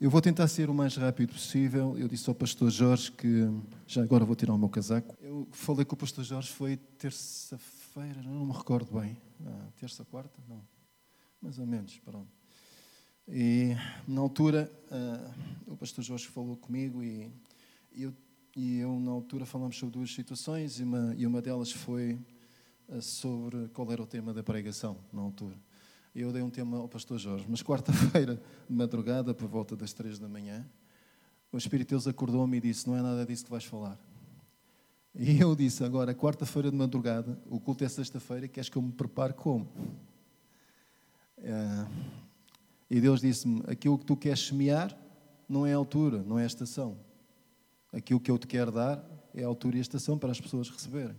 Eu vou tentar ser o mais rápido possível. Eu disse ao pastor Jorge que já agora vou tirar o meu casaco. Eu falei com o pastor Jorge foi terça-feira, não me recordo bem. Ah, terça, quarta? Não. Mais ou menos, pronto. E na altura ah, o pastor Jorge falou comigo e eu, e eu na altura falamos sobre duas situações e uma, e uma delas foi ah, sobre qual era o tema da pregação na altura eu dei um tema ao pastor Jorge, mas quarta-feira, de madrugada, por volta das três da manhã, o Espírito Deus acordou-me e disse: Não é nada disso que vais falar. E eu disse: Agora, quarta-feira de madrugada, o culto é sexta-feira, queres que eu me prepare como? É, e Deus disse-me: Aquilo que tu queres semear não é a altura, não é a estação. Aquilo que eu te quero dar é a altura e a estação para as pessoas receberem.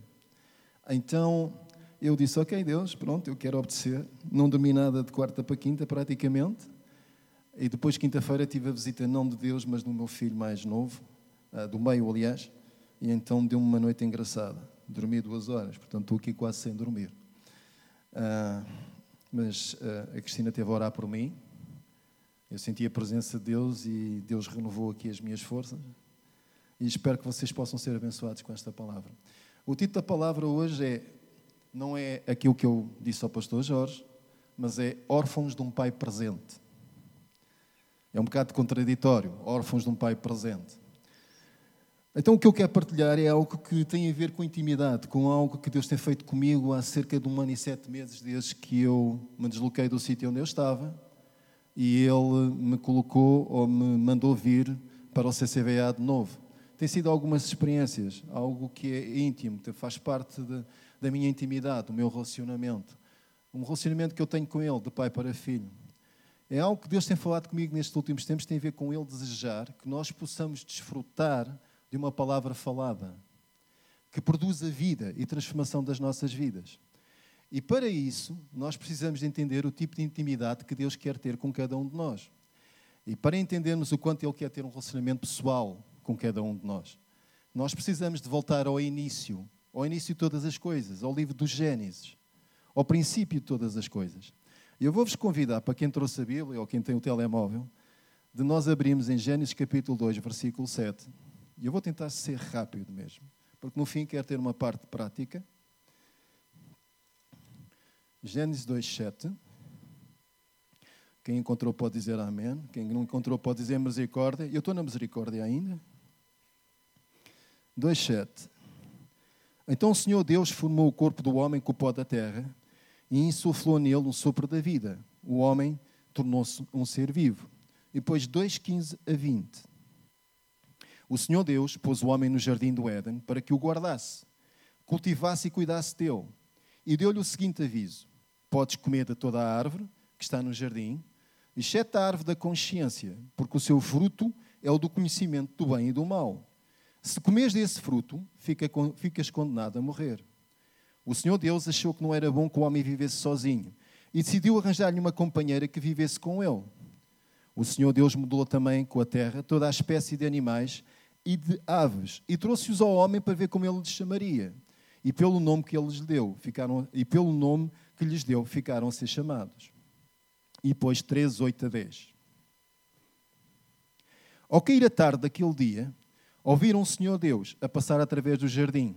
Então, eu disse, ok, Deus, pronto, eu quero obedecer. Não dormi nada de quarta para quinta, praticamente. E depois, quinta-feira, tive a visita não de Deus, mas do meu filho mais novo, ah, do meio, aliás. E então deu-me uma noite engraçada. Dormi duas horas, portanto estou aqui quase sem dormir. Uh, mas uh, a Cristina teve a orar por mim. Eu senti a presença de Deus e Deus renovou aqui as minhas forças. E espero que vocês possam ser abençoados com esta palavra. O título da palavra hoje é não é aquilo que eu disse ao pastor Jorge, mas é órfãos de um pai presente. É um bocado contraditório, órfãos de um pai presente. Então, o que eu quero partilhar é algo que tem a ver com intimidade, com algo que Deus tem feito comigo há cerca de um ano e sete meses, desde que eu me desloquei do sítio onde eu estava e Ele me colocou ou me mandou vir para o CCVA de novo. Tem sido algumas experiências, algo que é íntimo, faz parte de, da minha intimidade, do meu relacionamento. Um relacionamento que eu tenho com Ele, de pai para filho. É algo que Deus tem falado comigo nestes últimos tempos, tem a ver com Ele desejar que nós possamos desfrutar de uma palavra falada, que produz a vida e transformação das nossas vidas. E para isso, nós precisamos de entender o tipo de intimidade que Deus quer ter com cada um de nós. E para entendermos o quanto Ele quer ter um relacionamento pessoal com cada um de nós, nós precisamos de voltar ao início ao início de todas as coisas, ao livro do Gênesis, ao princípio de todas as coisas. E eu vou-vos convidar, para quem trouxe a Bíblia ou quem tem o telemóvel, de nós abrirmos em Gênesis capítulo 2, versículo 7. E eu vou tentar ser rápido mesmo, porque no fim quero ter uma parte prática. Gênesis 2, 7. Quem encontrou pode dizer amém. Quem não encontrou pode dizer misericórdia. Eu estou na misericórdia ainda. 2, 7. Então o Senhor Deus formou o corpo do homem com o pó da terra e insuflou nele um sopro da vida. O homem tornou-se um ser vivo. E depois 2,15 a 20. O Senhor Deus pôs o homem no jardim do Éden para que o guardasse, cultivasse e cuidasse dele. E deu-lhe o seguinte aviso: Podes comer de toda a árvore que está no jardim, exceto a árvore da consciência, porque o seu fruto é o do conhecimento do bem e do mal. Se comes desse fruto, fica, ficas condenado a morrer. O Senhor Deus achou que não era bom que o homem vivesse sozinho e decidiu arranjar-lhe uma companheira que vivesse com ele. O Senhor Deus mudou também com a terra toda a espécie de animais e de aves e trouxe-os ao homem para ver como ele lhes chamaria. E pelo nome que ele lhes deu, ficaram, e pelo nome que lhes deu, ficaram a ser chamados. E pôs 13, 8 a 10. Ao cair a tarde daquele dia, Ouviram o Senhor Deus a passar através do jardim.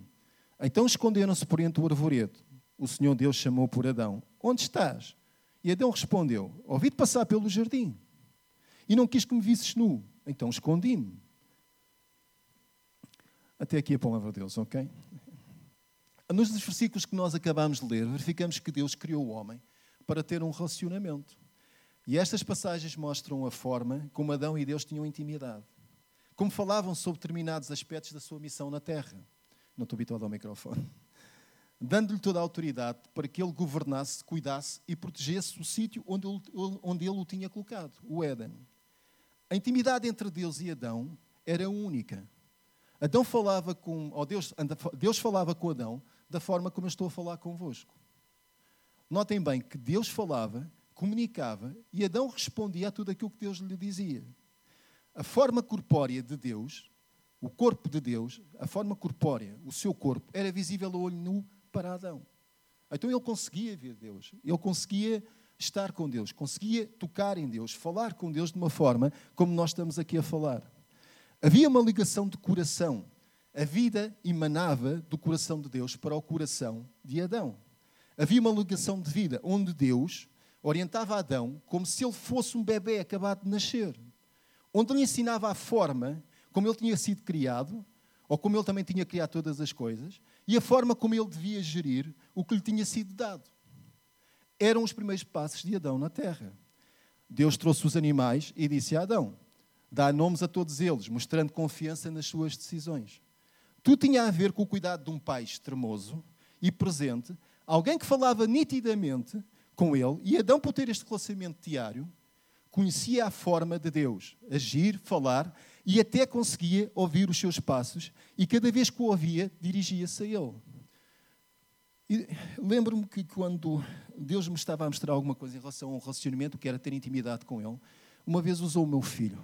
Então esconderam-se por entre o arvoredo. O Senhor Deus chamou por Adão: Onde estás? E Adão respondeu: Ouvi-te passar pelo jardim. E não quis que me visses nu. Então escondi-me. Até aqui a palavra de Deus, ok? Nos versículos que nós acabamos de ler, verificamos que Deus criou o homem para ter um relacionamento. E estas passagens mostram a forma como Adão e Deus tinham intimidade como falavam sobre determinados aspectos da sua missão na Terra. Não estou habituado ao microfone. Dando-lhe toda a autoridade para que ele governasse, cuidasse e protegesse o sítio onde onde ele o tinha colocado, o Éden. A intimidade entre Deus e Adão era única. Adão falava com, ou Deus, Deus falava com Adão da forma como eu estou a falar convosco. Notem bem que Deus falava, comunicava e Adão respondia a tudo aquilo que Deus lhe dizia a forma corpórea de Deus, o corpo de Deus, a forma corpórea, o seu corpo, era visível a olho nu para Adão. Então ele conseguia ver Deus, ele conseguia estar com Deus, conseguia tocar em Deus, falar com Deus de uma forma como nós estamos aqui a falar. Havia uma ligação de coração. A vida emanava do coração de Deus para o coração de Adão. Havia uma ligação de vida onde Deus orientava Adão como se ele fosse um bebê acabado de nascer, onde lhe ensinava a forma como ele tinha sido criado, ou como ele também tinha criado todas as coisas, e a forma como ele devia gerir o que lhe tinha sido dado. Eram os primeiros passos de Adão na terra. Deus trouxe os animais e disse a Adão: dá nomes a todos eles, mostrando confiança nas suas decisões. Tudo tinha a ver com o cuidado de um pai extremoso e presente, alguém que falava nitidamente com ele, e Adão, por ter este relacionamento diário, conhecia a forma de Deus, agir, falar, e até conseguia ouvir os seus passos, e cada vez que o ouvia, dirigia-se a ele. Lembro-me que quando Deus me estava a mostrar alguma coisa em relação a um relacionamento, que era ter intimidade com Ele, uma vez usou o meu filho.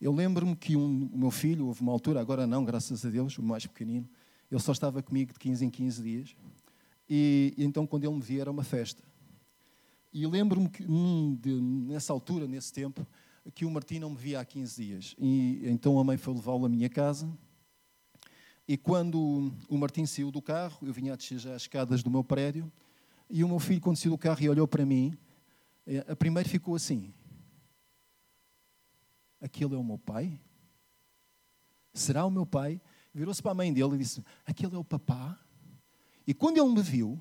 Eu lembro-me que um, o meu filho, houve uma altura, agora não, graças a Deus, o mais pequenino, ele só estava comigo de 15 em 15 dias. E, e então, quando ele me via, era uma festa. E lembro-me que hum, de, nessa altura, nesse tempo, que o Martim não me via há 15 dias. E então a mãe foi levá-lo à minha casa. E quando o Martim saiu do carro, eu vinha a descer as escadas do meu prédio, e o meu filho, quando saiu do carro e olhou para mim, eh, a primeira ficou assim: Aquele é o meu pai? Será o meu pai? Virou-se para a mãe dele e disse: Aquele é o papá? E quando ele me viu,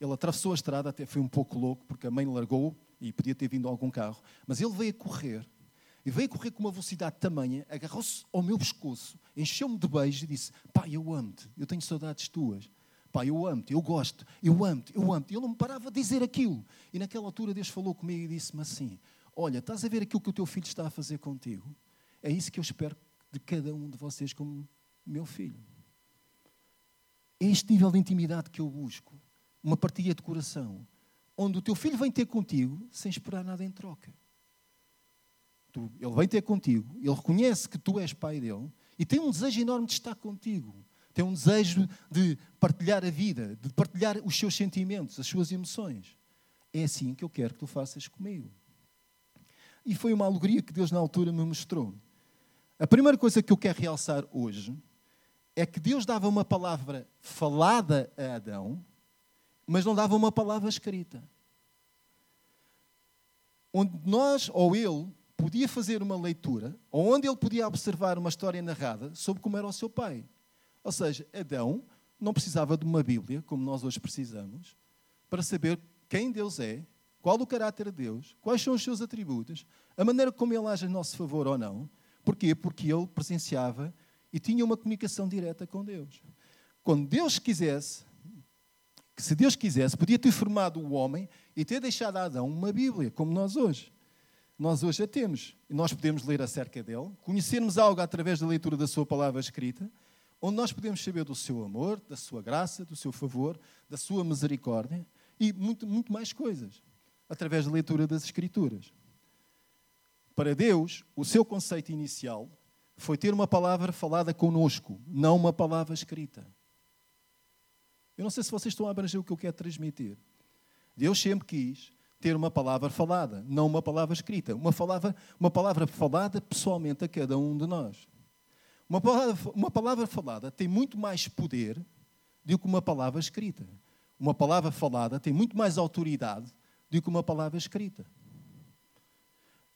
ele atravessou a estrada, até foi um pouco louco, porque a mãe largou e podia ter vindo algum carro, mas ele veio a correr. E veio a correr com uma velocidade tamanha, agarrou-se ao meu pescoço, encheu-me de beijos e disse: Pai, eu amo-te, eu tenho saudades tuas. Pai, eu amo-te, eu gosto, eu amo-te, eu amo-te. Ele não me parava de dizer aquilo. E naquela altura Deus falou comigo e disse-me assim: Olha, estás a ver aquilo que o teu filho está a fazer contigo? É isso que eu espero de cada um de vocês como meu filho. É este nível de intimidade que eu busco uma partilha de coração, onde o teu filho vem ter contigo sem esperar nada em troca. Tu, ele vem ter contigo, ele reconhece que tu és pai dele e tem um desejo enorme de estar contigo. Tem um desejo de partilhar a vida, de partilhar os seus sentimentos, as suas emoções. É assim que eu quero que tu faças comigo. E foi uma alegria que Deus na altura me mostrou. A primeira coisa que eu quero realçar hoje é que Deus dava uma palavra falada a Adão mas não dava uma palavra escrita. Onde nós, ou ele, podia fazer uma leitura, ou onde ele podia observar uma história narrada sobre como era o seu pai. Ou seja, Adão não precisava de uma Bíblia, como nós hoje precisamos, para saber quem Deus é, qual o caráter de Deus, quais são os seus atributos, a maneira como ele age a nosso favor ou não. Porquê? Porque ele presenciava e tinha uma comunicação direta com Deus. Quando Deus quisesse, que se Deus quisesse, podia ter formado o homem e ter deixado a Adão uma Bíblia, como nós hoje. Nós hoje a temos. E nós podemos ler acerca dele, conhecermos algo através da leitura da sua palavra escrita, onde nós podemos saber do seu amor, da sua graça, do seu favor, da sua misericórdia e muito, muito mais coisas, através da leitura das Escrituras. Para Deus, o seu conceito inicial foi ter uma palavra falada conosco, não uma palavra escrita. Eu não sei se vocês estão a abranger o que eu quero transmitir. Deus sempre quis ter uma palavra falada, não uma palavra escrita. Uma palavra, uma palavra falada pessoalmente a cada um de nós. Uma palavra, uma palavra falada tem muito mais poder do que uma palavra escrita. Uma palavra falada tem muito mais autoridade do que uma palavra escrita.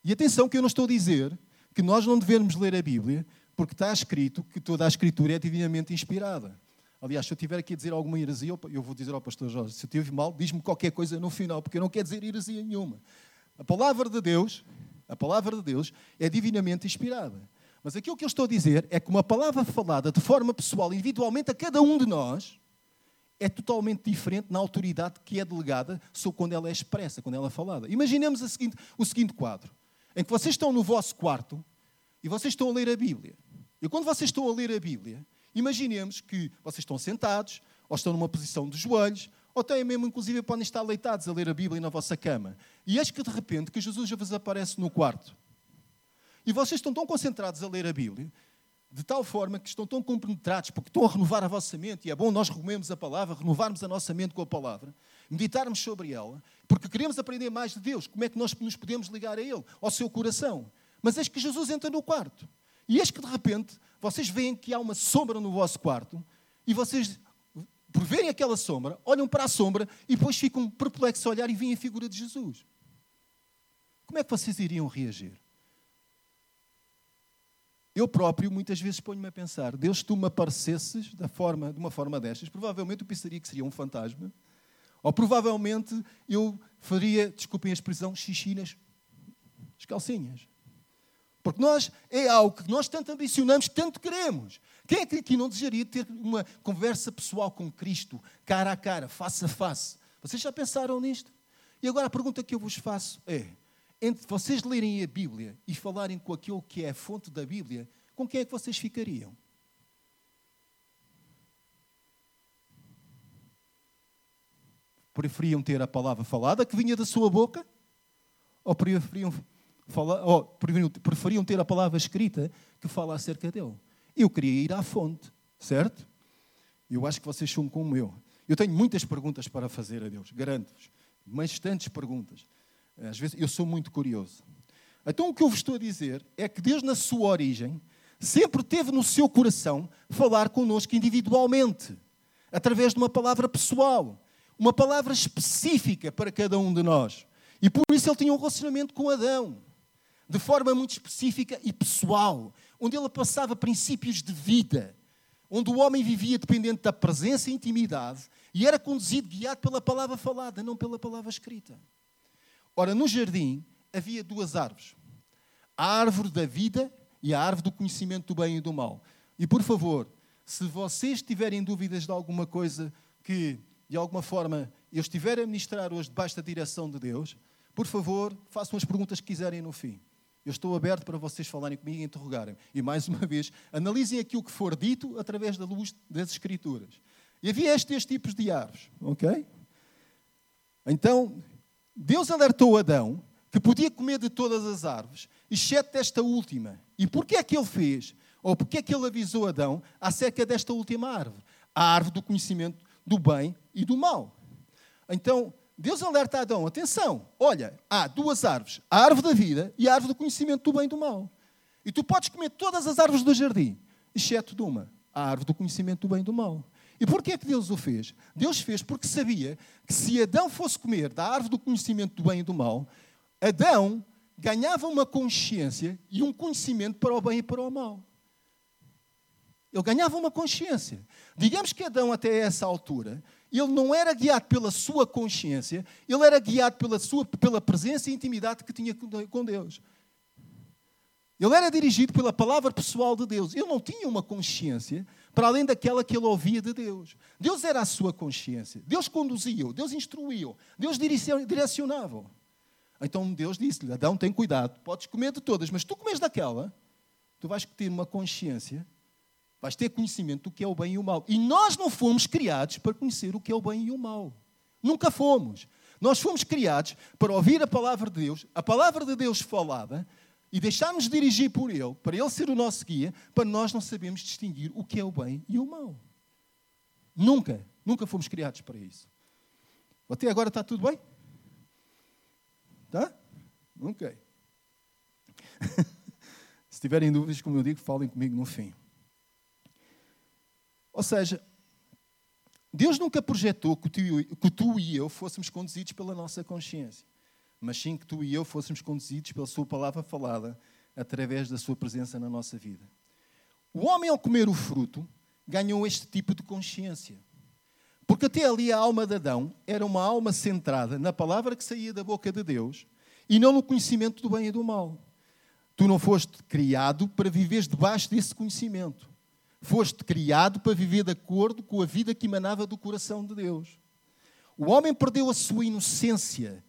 E atenção que eu não estou a dizer que nós não devemos ler a Bíblia porque está escrito que toda a Escritura é divinamente inspirada. Aliás, se eu tiver aqui a dizer alguma heresia, eu vou dizer ao pastor Jorge, se eu tive mal, diz-me qualquer coisa no final, porque eu não quero dizer heresia nenhuma. A palavra de Deus, a palavra de Deus é divinamente inspirada. Mas aquilo que eu estou a dizer é que uma palavra falada de forma pessoal, individualmente a cada um de nós, é totalmente diferente na autoridade que é delegada sobre quando ela é expressa, quando ela é falada. Imaginemos seguinte, o seguinte quadro, em que vocês estão no vosso quarto e vocês estão a ler a Bíblia. E quando vocês estão a ler a Bíblia, Imaginemos que vocês estão sentados, ou estão numa posição de joelhos, ou até mesmo, inclusive, podem estar leitados a ler a Bíblia na vossa cama. E eis que, de repente, que Jesus já vos aparece no quarto. E vocês estão tão concentrados a ler a Bíblia de tal forma que estão tão compenetrados, porque estão a renovar a vossa mente, e é bom nós removemos a palavra, renovarmos a nossa mente com a palavra, meditarmos sobre ela, porque queremos aprender mais de Deus, como é que nós nos podemos ligar a Ele, ao seu coração. Mas eis que Jesus entra no quarto, e eis que de repente vocês veem que há uma sombra no vosso quarto, e vocês, por verem aquela sombra, olham para a sombra e depois ficam perplexos a olhar e veem a figura de Jesus. Como é que vocês iriam reagir? Eu próprio muitas vezes ponho-me a pensar, Deus, tu me aparecesses da forma, de uma forma destas, provavelmente eu pensaria que seria um fantasma, ou provavelmente eu faria, desculpem a expressão, xixi nas calcinhas. Porque nós, é algo que nós tanto ambicionamos, tanto queremos. Quem é que aqui não desejaria ter uma conversa pessoal com Cristo, cara a cara, face a face? Vocês já pensaram nisto? E agora a pergunta que eu vos faço é: entre vocês lerem a Bíblia e falarem com aquele que é a fonte da Bíblia, com quem é que vocês ficariam? Preferiam ter a palavra falada que vinha da sua boca? Ou preferiam, falar, ou preferiam ter a palavra escrita que fala acerca dele? Eu queria ir à fonte, certo? Eu acho que vocês são como eu. Eu tenho muitas perguntas para fazer a Deus, garanto-vos. Bastantes perguntas. Às vezes eu sou muito curioso. Então o que eu vos estou a dizer é que Deus, na sua origem, sempre teve no seu coração falar connosco individualmente, através de uma palavra pessoal, uma palavra específica para cada um de nós. E por isso ele tinha um relacionamento com Adão, de forma muito específica e pessoal, onde ele passava princípios de vida, onde o homem vivia dependente da presença e intimidade e era conduzido, guiado pela palavra falada, não pela palavra escrita. Ora, no jardim havia duas árvores: a árvore da vida e a árvore do conhecimento do bem e do mal. E por favor, se vocês tiverem dúvidas de alguma coisa que, de alguma forma, eu estiver a ministrar hoje debaixo da direção de Deus, por favor, façam as perguntas que quiserem no fim. Eu estou aberto para vocês falarem comigo e interrogarem. E mais uma vez, analisem aquilo que for dito através da luz das Escrituras. E havia estes tipos de árvores, ok? Então, Deus alertou Adão que podia comer de todas as árvores, exceto desta última. E porquê é que ele fez? Ou porquê é que ele avisou Adão acerca desta última árvore? A árvore do conhecimento do bem e do mal. Então, Deus alerta Adão, atenção, olha, há duas árvores, a árvore da vida e a árvore do conhecimento do bem e do mal. E tu podes comer todas as árvores do jardim, exceto de uma, a árvore do conhecimento do bem e do mal. E porquê é que Deus o fez? Deus fez porque sabia que se Adão fosse comer da árvore do conhecimento do bem e do mal, Adão ganhava uma consciência e um conhecimento para o bem e para o mal. Ele ganhava uma consciência. Digamos que Adão, até essa altura, ele não era guiado pela sua consciência, ele era guiado pela, sua, pela presença e intimidade que tinha com Deus. Ele era dirigido pela palavra pessoal de Deus. Ele não tinha uma consciência para além daquela que ele ouvia de Deus. Deus era a sua consciência. Deus conduzia-o, Deus instruía-o, Deus direcionava-o. Então Deus disse-lhe: Adão, tem cuidado, podes comer de todas, mas tu comes daquela, tu vais ter uma consciência, vais ter conhecimento do que é o bem e o mal. E nós não fomos criados para conhecer o que é o bem e o mal. Nunca fomos. Nós fomos criados para ouvir a palavra de Deus, a palavra de Deus falada, e deixarmos dirigir por Ele, para Ele ser o nosso guia, para nós não sabermos distinguir o que é o bem e o mal. Nunca, nunca fomos criados para isso. Até agora está tudo bem? Tá? Ok. Se tiverem dúvidas, como eu digo, falem comigo no fim. Ou seja, Deus nunca projetou que tu, que tu e eu fôssemos conduzidos pela nossa consciência mas sim que tu e eu fôssemos conduzidos pela Sua palavra falada através da Sua presença na nossa vida. O homem, ao comer o fruto, ganhou este tipo de consciência. Porque até ali a alma de Adão era uma alma centrada na palavra que saía da boca de Deus e não no conhecimento do bem e do mal. Tu não foste criado para viveres debaixo desse conhecimento. Foste criado para viver de acordo com a vida que emanava do coração de Deus. O homem perdeu a sua inocência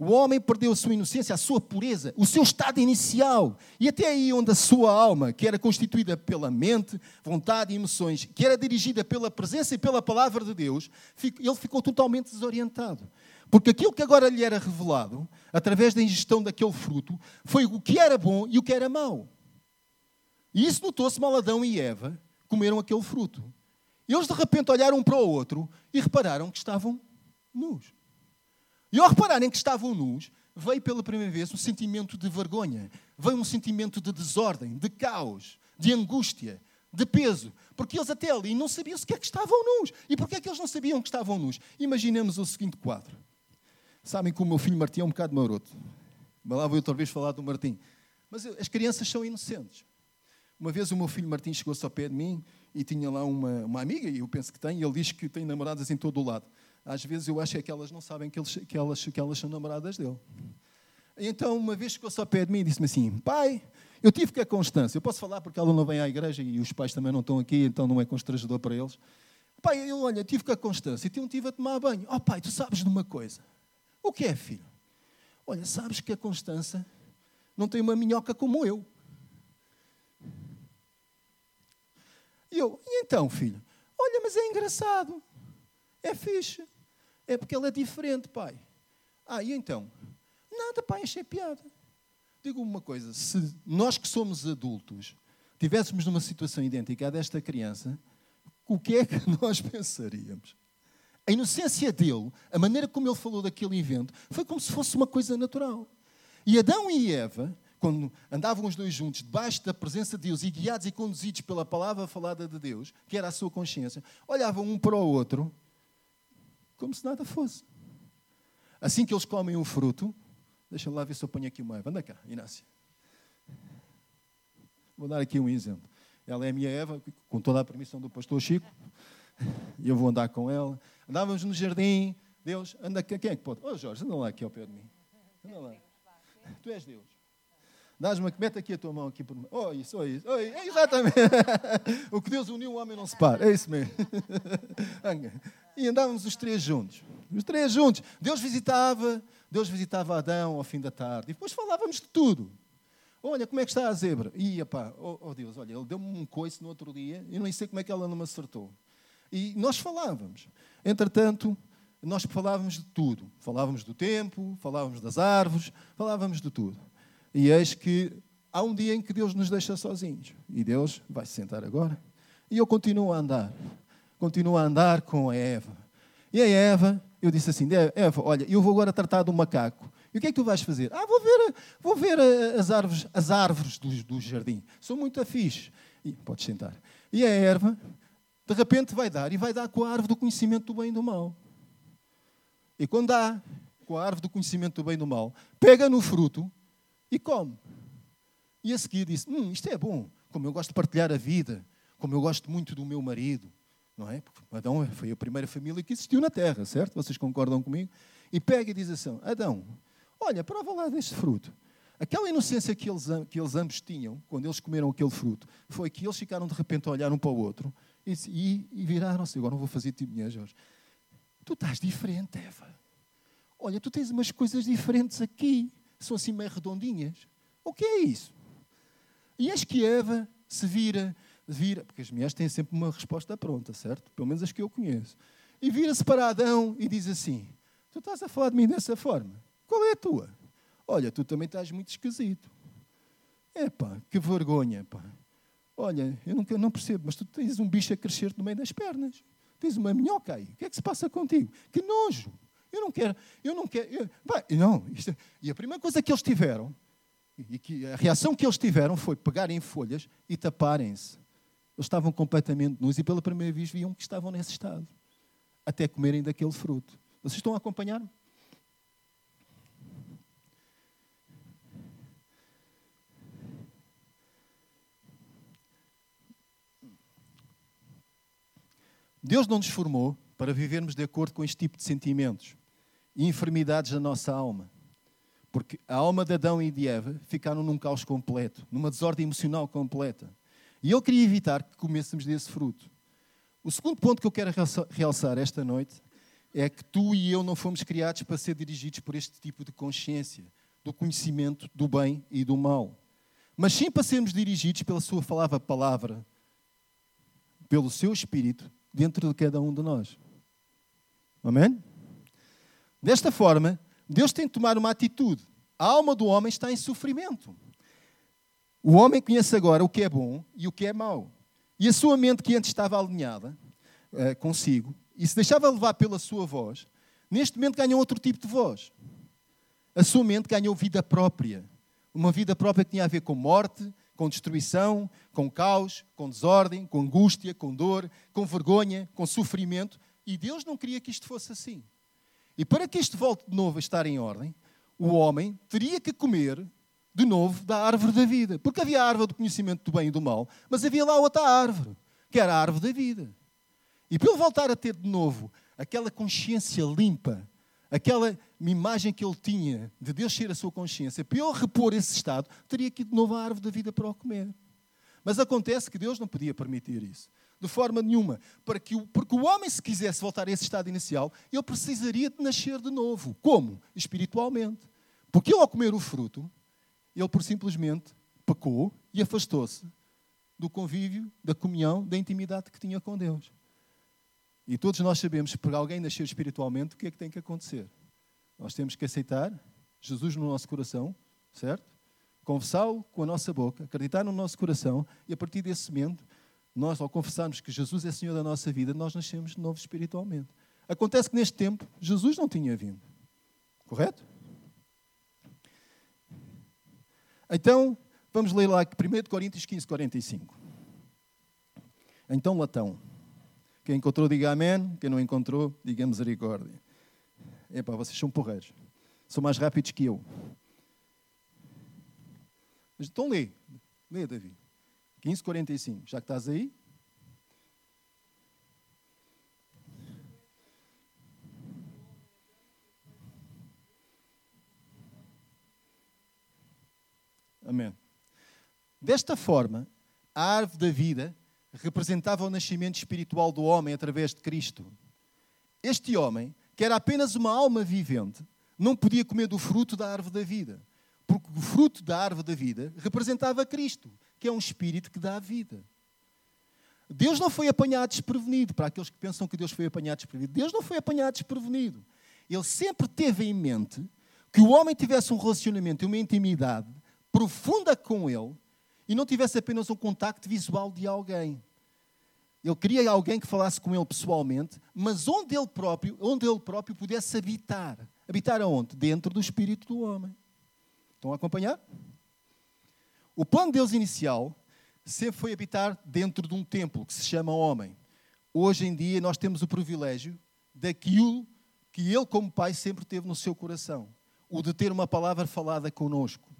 o homem perdeu a sua inocência, a sua pureza, o seu estado inicial. E até aí onde a sua alma, que era constituída pela mente, vontade e emoções, que era dirigida pela presença e pela palavra de Deus, ele ficou totalmente desorientado. Porque aquilo que agora lhe era revelado, através da ingestão daquele fruto, foi o que era bom e o que era mau. E isso notou-se mal Adão e Eva comeram aquele fruto. E eles de repente olharam um para o outro e repararam que estavam nus. E ao repararem que estavam nus, veio pela primeira vez um sentimento de vergonha, veio um sentimento de desordem, de caos, de angústia, de peso, porque eles até ali não sabiam sequer que estavam nus. E porquê é que eles não sabiam que estavam nus? Imaginemos o seguinte quadro. Sabem que o meu filho Martim é um bocado maroto. Mas lá vou outra vez falar do Martim. Mas as crianças são inocentes. Uma vez o meu filho Martim chegou-se ao pé de mim e tinha lá uma, uma amiga, e eu penso que tem, e ele diz que tem namoradas em todo o lado. Às vezes eu acho é que elas não sabem que, eles, que, elas, que elas são namoradas dele. Então, uma vez chegou-se ao pé de mim e disse-me assim: Pai, eu tive que a Constância. Eu posso falar porque ela não vem à igreja e os pais também não estão aqui, então não é constrangedor para eles. Pai, eu, olha, tive que a Constância e tive a tomar banho. Oh, pai, tu sabes de uma coisa. O que é, filho? Olha, sabes que a Constância não tem uma minhoca como eu. E eu, e então, filho? Olha, mas é engraçado. É fixe. É porque ela é diferente, pai. Ah, e então? Nada, pai, achei piada. Digo uma coisa: se nós que somos adultos tivéssemos numa situação idêntica à desta criança, o que é que nós pensaríamos? A inocência dele, a maneira como ele falou daquele evento, foi como se fosse uma coisa natural. E Adão e Eva, quando andavam os dois juntos, debaixo da presença de Deus e guiados e conduzidos pela palavra falada de Deus, que era a sua consciência, olhavam um para o outro como se nada fosse. Assim que eles comem um fruto, deixa lá ver se eu ponho aqui uma Eva. Anda cá, Inácia. Vou dar aqui um exemplo. Ela é a minha Eva, com toda a permissão do pastor Chico, e eu vou andar com ela. Andávamos no jardim, Deus, anda cá, quem é que pode? Oh Jorge, anda lá aqui ao pé de mim. Anda lá. Tu és Deus. Dás-me, mete aqui a tua mão aqui por mim. Oh, isso, oh, isso. Oh, é exatamente. o que Deus uniu, o homem não se para. É isso mesmo. e andávamos os três juntos. Os três juntos. Deus visitava, Deus visitava Adão ao fim da tarde. E depois falávamos de tudo. Olha, como é que está a zebra? Ia pá, oh, oh Deus, olha, ele deu-me um coice no outro dia e nem sei como é que ela não me acertou. E nós falávamos. Entretanto, nós falávamos de tudo. Falávamos do tempo, falávamos das árvores, falávamos de tudo. E eis que há um dia em que Deus nos deixa sozinhos. E Deus vai se sentar agora. E eu continuo a andar. Continuo a andar com a Eva. E a Eva, eu disse assim: Eva, olha, eu vou agora tratar do macaco. E o que é que tu vais fazer? Ah, vou ver, vou ver as árvores, as árvores do, do jardim. São muito afixes. E podes sentar. E a erva, de repente, vai dar e vai dar com a árvore do conhecimento do bem e do mal. E quando dá com a árvore do conhecimento do bem e do mal, pega no fruto e come. E a seguir disse: Hum, isto é bom. Como eu gosto de partilhar a vida, como eu gosto muito do meu marido, não é? Porque Adão foi a primeira família que existiu na terra, certo? Vocês concordam comigo? E pega e diz assim: Adão, olha, prova lá deste fruto. Aquela inocência que eles, que eles ambos tinham quando eles comeram aquele fruto foi que eles ficaram de repente a olhar um para o outro e, e, e viraram-se. Agora não vou fazer tipo minha, Jorge. Tu estás diferente, Eva. Olha, tu tens umas coisas diferentes aqui são assim meio redondinhas. O que é isso? E acho que Eva se vira, vira, porque as mulheres têm sempre uma resposta pronta, certo? Pelo menos as que eu conheço. E vira-se para Adão e diz assim: Tu estás a falar de mim dessa forma? Qual é a tua? Olha, tu também estás muito esquisito. Epá, que vergonha, pá. Olha, eu não, não percebo, mas tu tens um bicho a crescer no meio das pernas. Tens uma minhoca aí. O que é que se passa contigo? Que nojo. Eu não quero, eu não quero. Eu, pá, não, isto, e a primeira coisa que eles tiveram, e que a reação que eles tiveram foi pegarem folhas e taparem-se. Eles estavam completamente nus e pela primeira vez viam que estavam nesse estado, até comerem daquele fruto. Vocês estão a acompanhar-me? Deus não nos formou para vivermos de acordo com este tipo de sentimentos e enfermidades da nossa alma. Porque a alma de Adão e de Eva ficaram num caos completo, numa desordem emocional completa. E ele queria evitar que comêssemos desse fruto. O segundo ponto que eu quero realçar esta noite é que tu e eu não fomos criados para ser dirigidos por este tipo de consciência, do conhecimento do bem e do mal. Mas sim para sermos dirigidos pela sua palavra, palavra, pelo seu espírito, dentro de cada um de nós. Amém? Desta forma, Deus tem que tomar uma atitude. A alma do homem está em sofrimento. O homem conhece agora o que é bom e o que é mau. E a sua mente, que antes estava alinhada uh, consigo e se deixava levar pela sua voz, neste momento ganhou outro tipo de voz. A sua mente ganhou vida própria. Uma vida própria que tinha a ver com morte, com destruição, com caos, com desordem, com angústia, com dor, com vergonha, com sofrimento. E Deus não queria que isto fosse assim. E para que isto volte de novo a estar em ordem, o homem teria que comer de novo da árvore da vida. Porque havia a árvore do conhecimento do bem e do mal, mas havia lá outra árvore, que era a árvore da vida. E para ele voltar a ter de novo aquela consciência limpa, aquela imagem que ele tinha de Deus ser a sua consciência, para ele repor esse estado, teria que ir de novo à árvore da vida para o comer. Mas acontece que Deus não podia permitir isso. De forma nenhuma. Para que o, porque o homem, se quisesse voltar a esse estado inicial, ele precisaria de nascer de novo. Como? Espiritualmente. Porque ele, ao comer o fruto, ele por simplesmente pecou e afastou-se do convívio, da comunhão, da intimidade que tinha com Deus. E todos nós sabemos que para alguém nascer espiritualmente, o que é que tem que acontecer? Nós temos que aceitar Jesus no nosso coração, certo? Confessá-lo com a nossa boca, acreditar no nosso coração e a partir desse momento, nós, ao confessarmos que Jesus é Senhor da nossa vida, nós nascemos de novo espiritualmente. Acontece que neste tempo, Jesus não tinha vindo. Correto? Então, vamos ler lá 1 Coríntios 15, 45. Então, latão. Quem encontrou, diga amém. Quem não encontrou, diga misericórdia. Epá, vocês são porreiros. São mais rápidos que eu. Então lê. Lê, Davi. 15, 45. Já que estás aí. Amém. Desta forma, a árvore da vida representava o nascimento espiritual do homem através de Cristo. Este homem, que era apenas uma alma vivente, não podia comer do fruto da árvore da vida, porque o fruto da árvore da vida representava Cristo, que é um espírito que dá a vida. Deus não foi apanhado desprevenido, para aqueles que pensam que Deus foi apanhado desprevenido. Deus não foi apanhado desprevenido. Ele sempre teve em mente que o homem tivesse um relacionamento e uma intimidade profunda com Ele e não tivesse apenas um contacto visual de alguém. Ele queria alguém que falasse com ele pessoalmente, mas onde ele próprio, onde ele próprio pudesse habitar. Habitar aonde? Dentro do espírito do homem. Estão a acompanhar? O plano de Deus inicial sempre foi habitar dentro de um templo que se chama homem. Hoje em dia nós temos o privilégio daquilo que ele como pai sempre teve no seu coração, o de ter uma palavra falada conosco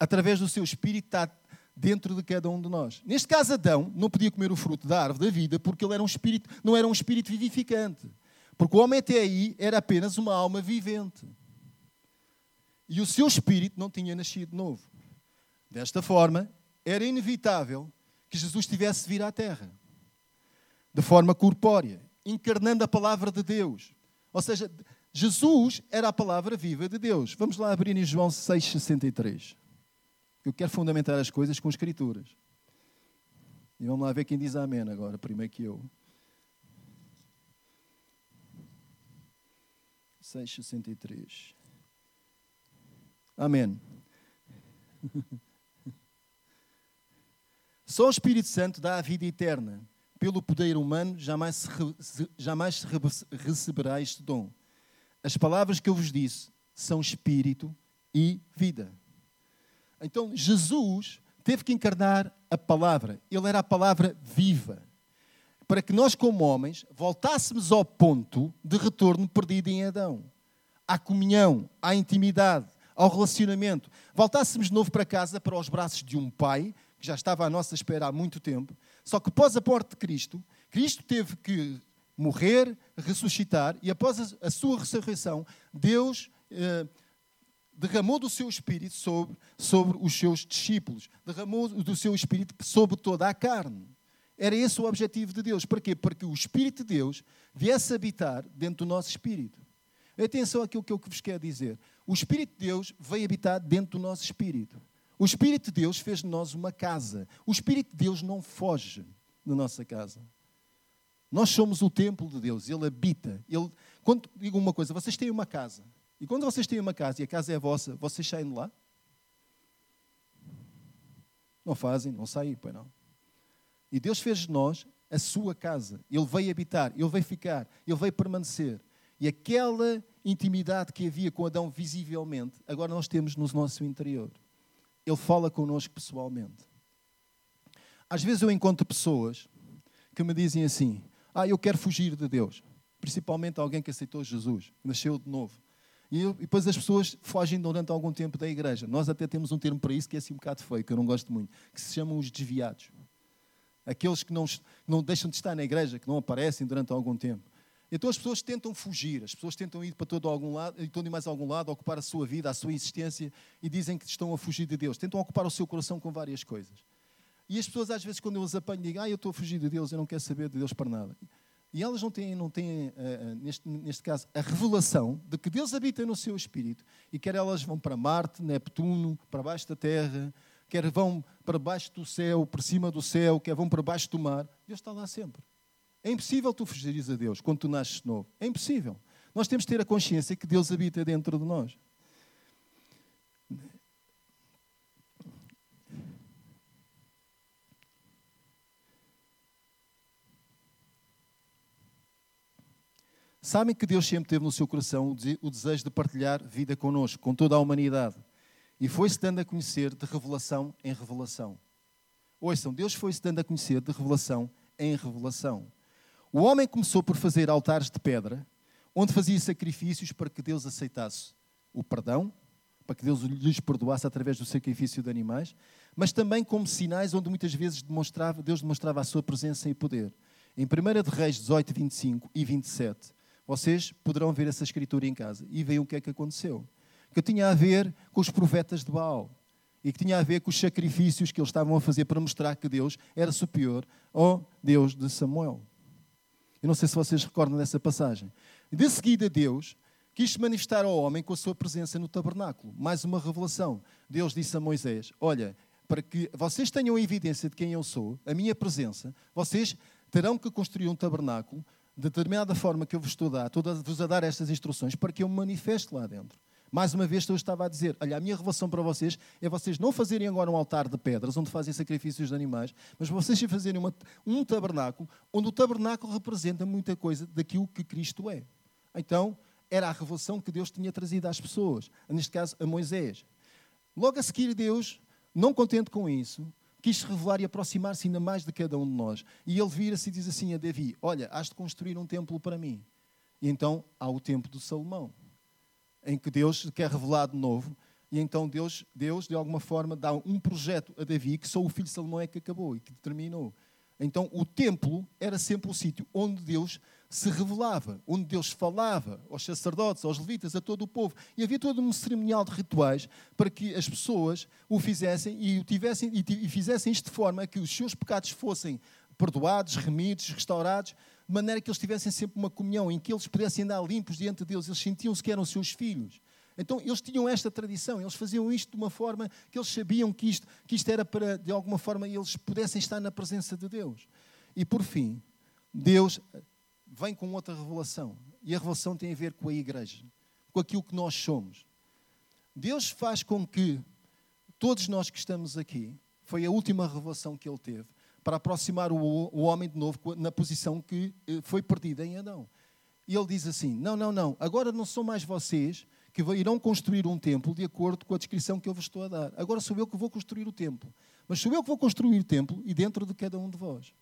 através do seu espírito, está dentro de cada um de nós. Neste caso, Adão não podia comer o fruto da árvore da vida porque ele era um espírito, não era um espírito vivificante. Porque o homem até aí era apenas uma alma vivente. E o seu espírito não tinha nascido de novo. Desta forma, era inevitável que Jesus tivesse de vir à terra. De forma corpórea, encarnando a palavra de Deus. Ou seja, Jesus era a palavra viva de Deus. Vamos lá abrir em João 6,63. Eu quero fundamentar as coisas com escrituras. E vamos lá ver quem diz amém agora, primeiro que eu. 6,63. Amém. Só o Espírito Santo dá a vida eterna. Pelo poder humano jamais jamais receberá este dom. As palavras que eu vos disse são espírito e vida. Então Jesus teve que encarnar a palavra. Ele era a palavra viva. Para que nós, como homens, voltássemos ao ponto de retorno perdido em Adão. À comunhão, à intimidade, ao relacionamento. Voltássemos de novo para casa, para os braços de um pai, que já estava à nossa espera há muito tempo. Só que após a morte de Cristo, Cristo teve que morrer, ressuscitar, e após a sua ressurreição, Deus. Eh, derramou do seu espírito sobre, sobre os seus discípulos, derramou do seu espírito sobre toda a carne. Era esse o objetivo de Deus. Para quê? Para que o Espírito de Deus viesse habitar dentro do nosso espírito. Atenção àquilo que eu vos quero dizer. O Espírito de Deus veio habitar dentro do nosso espírito. O Espírito de Deus fez de nós uma casa. O Espírito de Deus não foge da nossa casa. Nós somos o templo de Deus, Ele habita. Ele, quando digo uma coisa, vocês têm uma casa. E quando vocês têm uma casa e a casa é vossa, vocês saem de lá? Não fazem, não saem, pois não. E Deus fez de nós a sua casa. Ele veio habitar, ele veio ficar, ele veio permanecer. E aquela intimidade que havia com Adão visivelmente, agora nós temos no nosso interior. Ele fala connosco pessoalmente. Às vezes eu encontro pessoas que me dizem assim: Ah, eu quero fugir de Deus. Principalmente alguém que aceitou Jesus, nasceu de novo. E, eu, e depois as pessoas fogem durante algum tempo da igreja. Nós até temos um termo para isso que é assim um bocado feio, que eu não gosto muito, que se chamam os desviados. Aqueles que não, não deixam de estar na igreja, que não aparecem durante algum tempo. Então as pessoas tentam fugir, as pessoas tentam ir para todo algum lado, ir mais a algum lado, ocupar a sua vida, a sua existência e dizem que estão a fugir de Deus. Tentam ocupar o seu coração com várias coisas. E as pessoas às vezes quando eu as apanho dizem, ah, eu estou a fugir de Deus, eu não quero saber de Deus para nada. E elas não têm, não têm uh, neste, neste caso, a revelação de que Deus habita no seu espírito. E quer elas vão para Marte, Neptuno, para baixo da Terra, quer vão para baixo do céu, por cima do céu, quer vão para baixo do mar, Deus está lá sempre. É impossível tu fugires a Deus quando tu nasces novo. É impossível. Nós temos de ter a consciência que Deus habita dentro de nós. Sabem que Deus sempre teve no seu coração o desejo de partilhar vida connosco, com toda a humanidade. E foi-se dando a conhecer de revelação em revelação. Ouçam, Deus foi-se dando a conhecer de revelação em revelação. O homem começou por fazer altares de pedra, onde fazia sacrifícios para que Deus aceitasse o perdão, para que Deus lhes perdoasse através do sacrifício de animais, mas também como sinais onde muitas vezes demonstrava, Deus demonstrava a sua presença e poder. Em 1 de Reis 18, 25 e 27, vocês poderão ver essa escritura em casa e veem o que é que aconteceu. Que tinha a ver com os profetas de Baal e que tinha a ver com os sacrifícios que eles estavam a fazer para mostrar que Deus era superior ao Deus de Samuel. Eu não sei se vocês recordam dessa passagem. De seguida, Deus quis manifestar ao homem com a sua presença no tabernáculo. Mais uma revelação. Deus disse a Moisés: Olha, para que vocês tenham evidência de quem eu sou, a minha presença, vocês terão que construir um tabernáculo de determinada forma que eu vos estou a dar, estou a vos a dar estas instruções para que eu me manifeste lá dentro. Mais uma vez, eu estava a dizer: olha, a minha revelação para vocês é vocês não fazerem agora um altar de pedras onde fazem sacrifícios de animais, mas vocês fazerem uma, um tabernáculo onde o tabernáculo representa muita coisa daquilo que Cristo é. Então, era a revelação que Deus tinha trazido às pessoas, neste caso a Moisés. Logo a seguir, Deus, não contente com isso, quis revelar e aproximar-se ainda mais de cada um de nós. E ele vira-se e diz assim a Davi: Olha, has de construir um templo para mim. E então há o templo de Salomão em que Deus quer revelar de novo. E então Deus, Deus, de alguma forma, dá um projeto a Davi que só o filho de Salomão é que acabou e que terminou. Então o templo era sempre o sítio onde Deus se revelava, onde Deus falava aos sacerdotes, aos levitas, a todo o povo. E havia todo um cerimonial de rituais para que as pessoas o fizessem e, o tivessem, e fizessem isto de forma que os seus pecados fossem perdoados, remidos, restaurados, de maneira que eles tivessem sempre uma comunhão, em que eles pudessem andar limpos diante de Deus, eles sentiam-se que eram seus filhos. Então, eles tinham esta tradição, eles faziam isto de uma forma que eles sabiam que isto, que isto era para, de alguma forma, eles pudessem estar na presença de Deus. E, por fim, Deus vem com outra revelação. E a revelação tem a ver com a igreja, com aquilo que nós somos. Deus faz com que todos nós que estamos aqui, foi a última revelação que ele teve, para aproximar o, homem de novo na posição que eh, foi perdida em Adão. E ele diz assim: Não, não, não, agora não são mais vocês que irão construir um templo de acordo com a descrição que eu vos estou a dar. Agora sou eu que vou construir o templo. Mas sou eu que vou construir o templo e dentro de cada um de vós.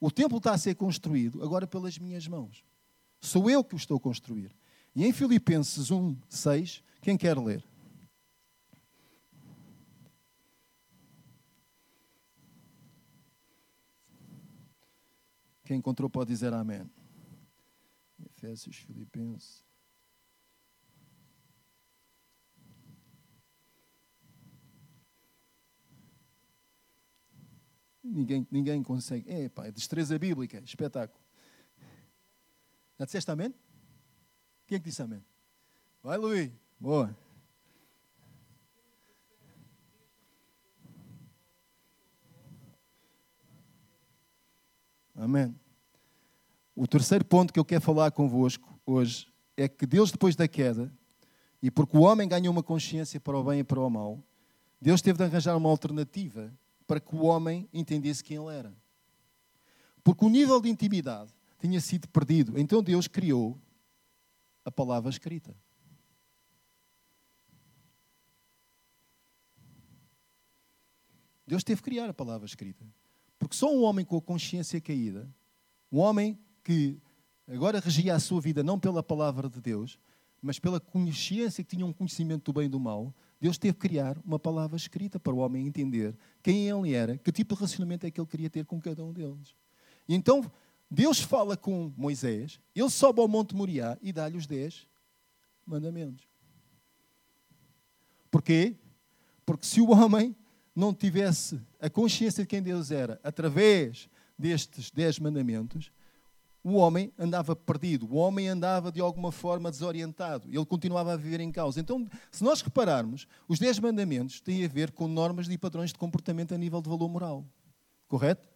O templo está a ser construído agora pelas minhas mãos. Sou eu que o estou a construir. E em Filipenses 1, 6, quem quer ler? Quem encontrou pode dizer amém. Efésios, Filipenses. Ninguém, ninguém consegue. É, pá, é destreza bíblica, espetáculo. Já disseste amém? Quem é que disse amém? Vai, Luís. Boa. Amém. O terceiro ponto que eu quero falar convosco hoje é que Deus, depois da queda, e porque o homem ganhou uma consciência para o bem e para o mal, Deus teve de arranjar uma alternativa para que o homem entendesse quem ele era. Porque o nível de intimidade tinha sido perdido. Então Deus criou a palavra escrita. Deus teve que criar a palavra escrita. Porque só um homem com a consciência caída, um homem que agora regia a sua vida não pela palavra de Deus, mas pela consciência que tinha um conhecimento do bem e do mal, Deus teve que criar uma palavra escrita para o homem entender quem ele era, que tipo de relacionamento é que ele queria ter com cada um deles. E então Deus fala com Moisés, ele sobe ao Monte Moriá e dá-lhe os dez mandamentos. Porquê? Porque se o homem não tivesse a consciência de quem Deus era através destes dez mandamentos, o homem andava perdido, o homem andava de alguma forma desorientado, ele continuava a viver em causa. Então, se nós repararmos, os dez mandamentos têm a ver com normas e padrões de comportamento a nível de valor moral. Correto?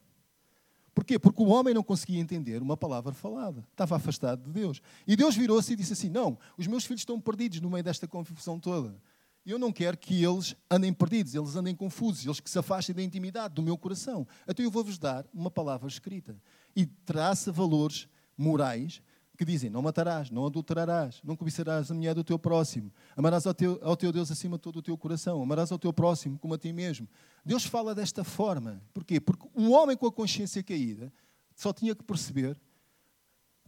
Porquê? Porque o homem não conseguia entender uma palavra falada, estava afastado de Deus. E Deus virou-se e disse assim: Não, os meus filhos estão perdidos no meio desta confusão toda. Eu não quero que eles andem perdidos, eles andem confusos, eles que se afastem da intimidade do meu coração. Então eu vou-vos dar uma palavra escrita e traça valores morais que dizem: não matarás, não adulterarás, não cobiçarás a mulher do teu próximo, amarás ao teu, ao teu Deus acima de todo o teu coração, amarás ao teu próximo como a ti mesmo. Deus fala desta forma. Porquê? Porque um homem com a consciência caída só tinha que perceber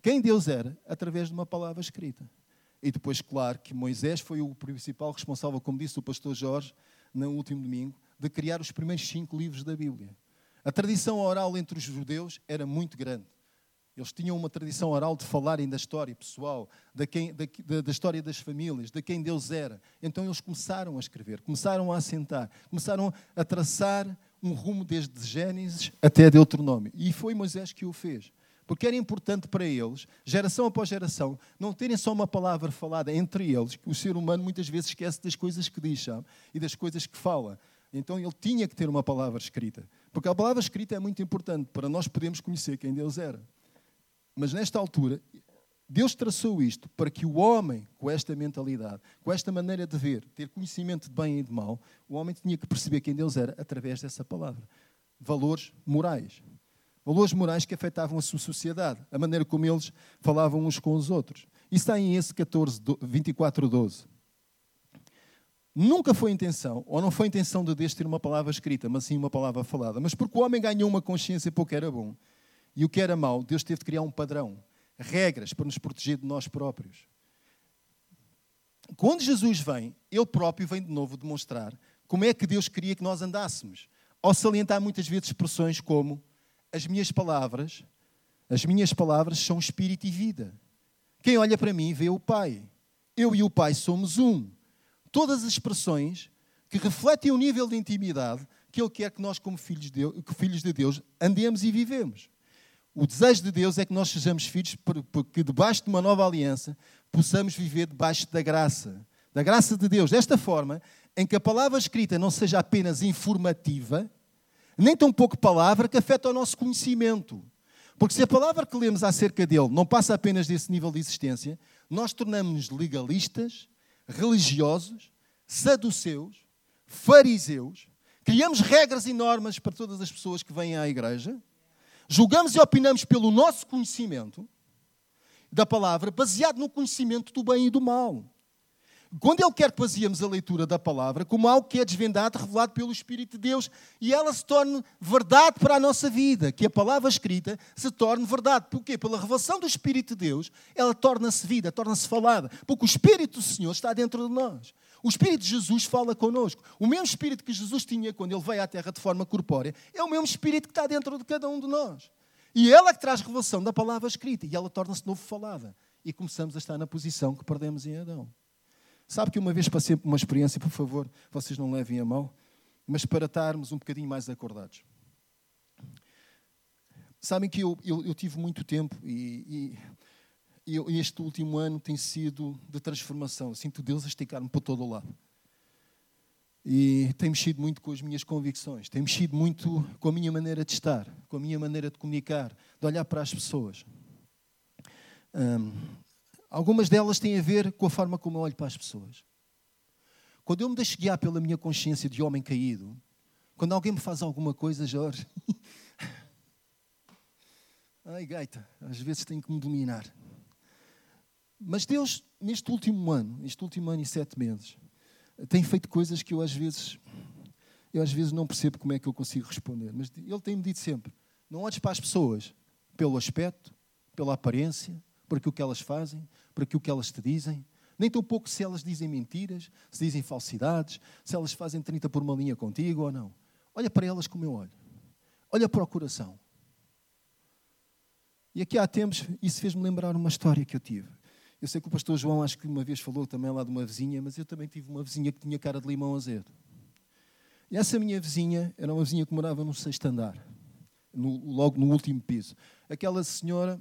quem Deus era através de uma palavra escrita. E depois, claro, que Moisés foi o principal responsável, como disse o pastor Jorge no último domingo, de criar os primeiros cinco livros da Bíblia. A tradição oral entre os judeus era muito grande. Eles tinham uma tradição oral de falarem da história pessoal, da, quem, da, da, história das famílias, de quem Deus era. Então eles começaram a escrever, começaram a assentar, começaram a traçar um rumo desde Gênesis até Deuteronômio. E foi Moisés que o fez. Porque era importante para eles, geração após geração, não terem só uma palavra falada entre eles, que o ser humano muitas vezes esquece das coisas que diz, sabe? E das coisas que fala. Então ele tinha que ter uma palavra escrita. Porque a palavra escrita é muito importante para nós podermos conhecer quem Deus era. Mas nesta altura, Deus traçou isto para que o homem, com esta mentalidade, com esta maneira de ver, ter conhecimento de bem e de mal, o homem tinha que perceber quem Deus era através dessa palavra. Valores morais. Valores morais que afetavam a sua sociedade, a maneira como eles falavam uns com os outros. Isso está em esse 14, 24, 12. Nunca foi intenção, ou não foi intenção de Deus ter uma palavra escrita, mas sim uma palavra falada. Mas porque o homem ganhou uma consciência para o que era bom e o que era mau, Deus teve de criar um padrão, regras para nos proteger de nós próprios. Quando Jesus vem, Ele próprio vem de novo demonstrar como é que Deus queria que nós andássemos, ao salientar muitas vezes expressões como as minhas palavras, as minhas palavras são espírito e vida. Quem olha para mim vê o Pai. Eu e o Pai somos um. Todas as expressões que refletem o nível de intimidade que Ele quer que nós, como filhos de Deus, filhos de Deus andemos e vivemos. O desejo de Deus é que nós sejamos filhos, porque debaixo de uma nova aliança possamos viver debaixo da graça, da graça de Deus, desta forma em que a palavra escrita não seja apenas informativa, nem tão pouco palavra que afeta o nosso conhecimento. Porque se a palavra que lemos acerca dele não passa apenas desse nível de existência, nós tornamos-nos legalistas, religiosos, saduceus, fariseus, criamos regras e normas para todas as pessoas que vêm à igreja, julgamos e opinamos pelo nosso conhecimento da palavra, baseado no conhecimento do bem e do mal. Quando Ele quer que baseemos a leitura da palavra como algo que é desvendado, revelado pelo Espírito de Deus, e ela se torne verdade para a nossa vida, que a palavra escrita se torne verdade. Porquê? Pela revelação do Espírito de Deus, ela torna-se vida, torna-se falada, porque o Espírito do Senhor está dentro de nós. O Espírito de Jesus fala connosco. O mesmo Espírito que Jesus tinha quando ele veio à Terra de forma corpórea é o mesmo Espírito que está dentro de cada um de nós. E ela é que traz revelação da palavra escrita e ela torna-se novo falada. E começamos a estar na posição que perdemos em Adão. Sabe que uma vez passei por uma experiência, por favor, vocês não levem a mão, mas para estarmos um bocadinho mais acordados. Sabem que eu, eu, eu tive muito tempo e, e, e, este último ano tem sido de transformação. Sinto Deus a esticar-me para todo o lado. E tem mexido muito com as minhas convicções, tem mexido muito com a minha maneira de estar, com a minha maneira de comunicar, de olhar para as pessoas. Um, Algumas delas têm a ver com a forma como eu olho para as pessoas. Quando eu me deixo guiar pela minha consciência de homem caído, Quando alguém me faz alguma coisa, Jorge. Ai, gaita, às vezes tenho que me dominar. Mas Deus, neste último ano, este último ano e sete meses, tem feito coisas que eu às vezes, eu às vezes não percebo como é que eu consigo responder. Mas Ele tem-me dito sempre: não olhes para as pessoas pelo aspecto, pela aparência, por aquilo que elas fazem, por aquilo que elas te dizem, nem tão pouco se elas dizem mentiras, se dizem falsidades, se elas fazem 30 por uma linha contigo ou não. Olha para elas como eu olho. Olha para o coração. E aqui há tempos, isso fez-me lembrar uma história que eu tive. Eu sei que o pastor João, acho que uma vez falou também lá de uma vizinha, mas eu também tive uma vizinha que tinha cara de limão azedo. E essa minha vizinha era uma vizinha que morava no sexto andar, no, logo no último piso. Aquela senhora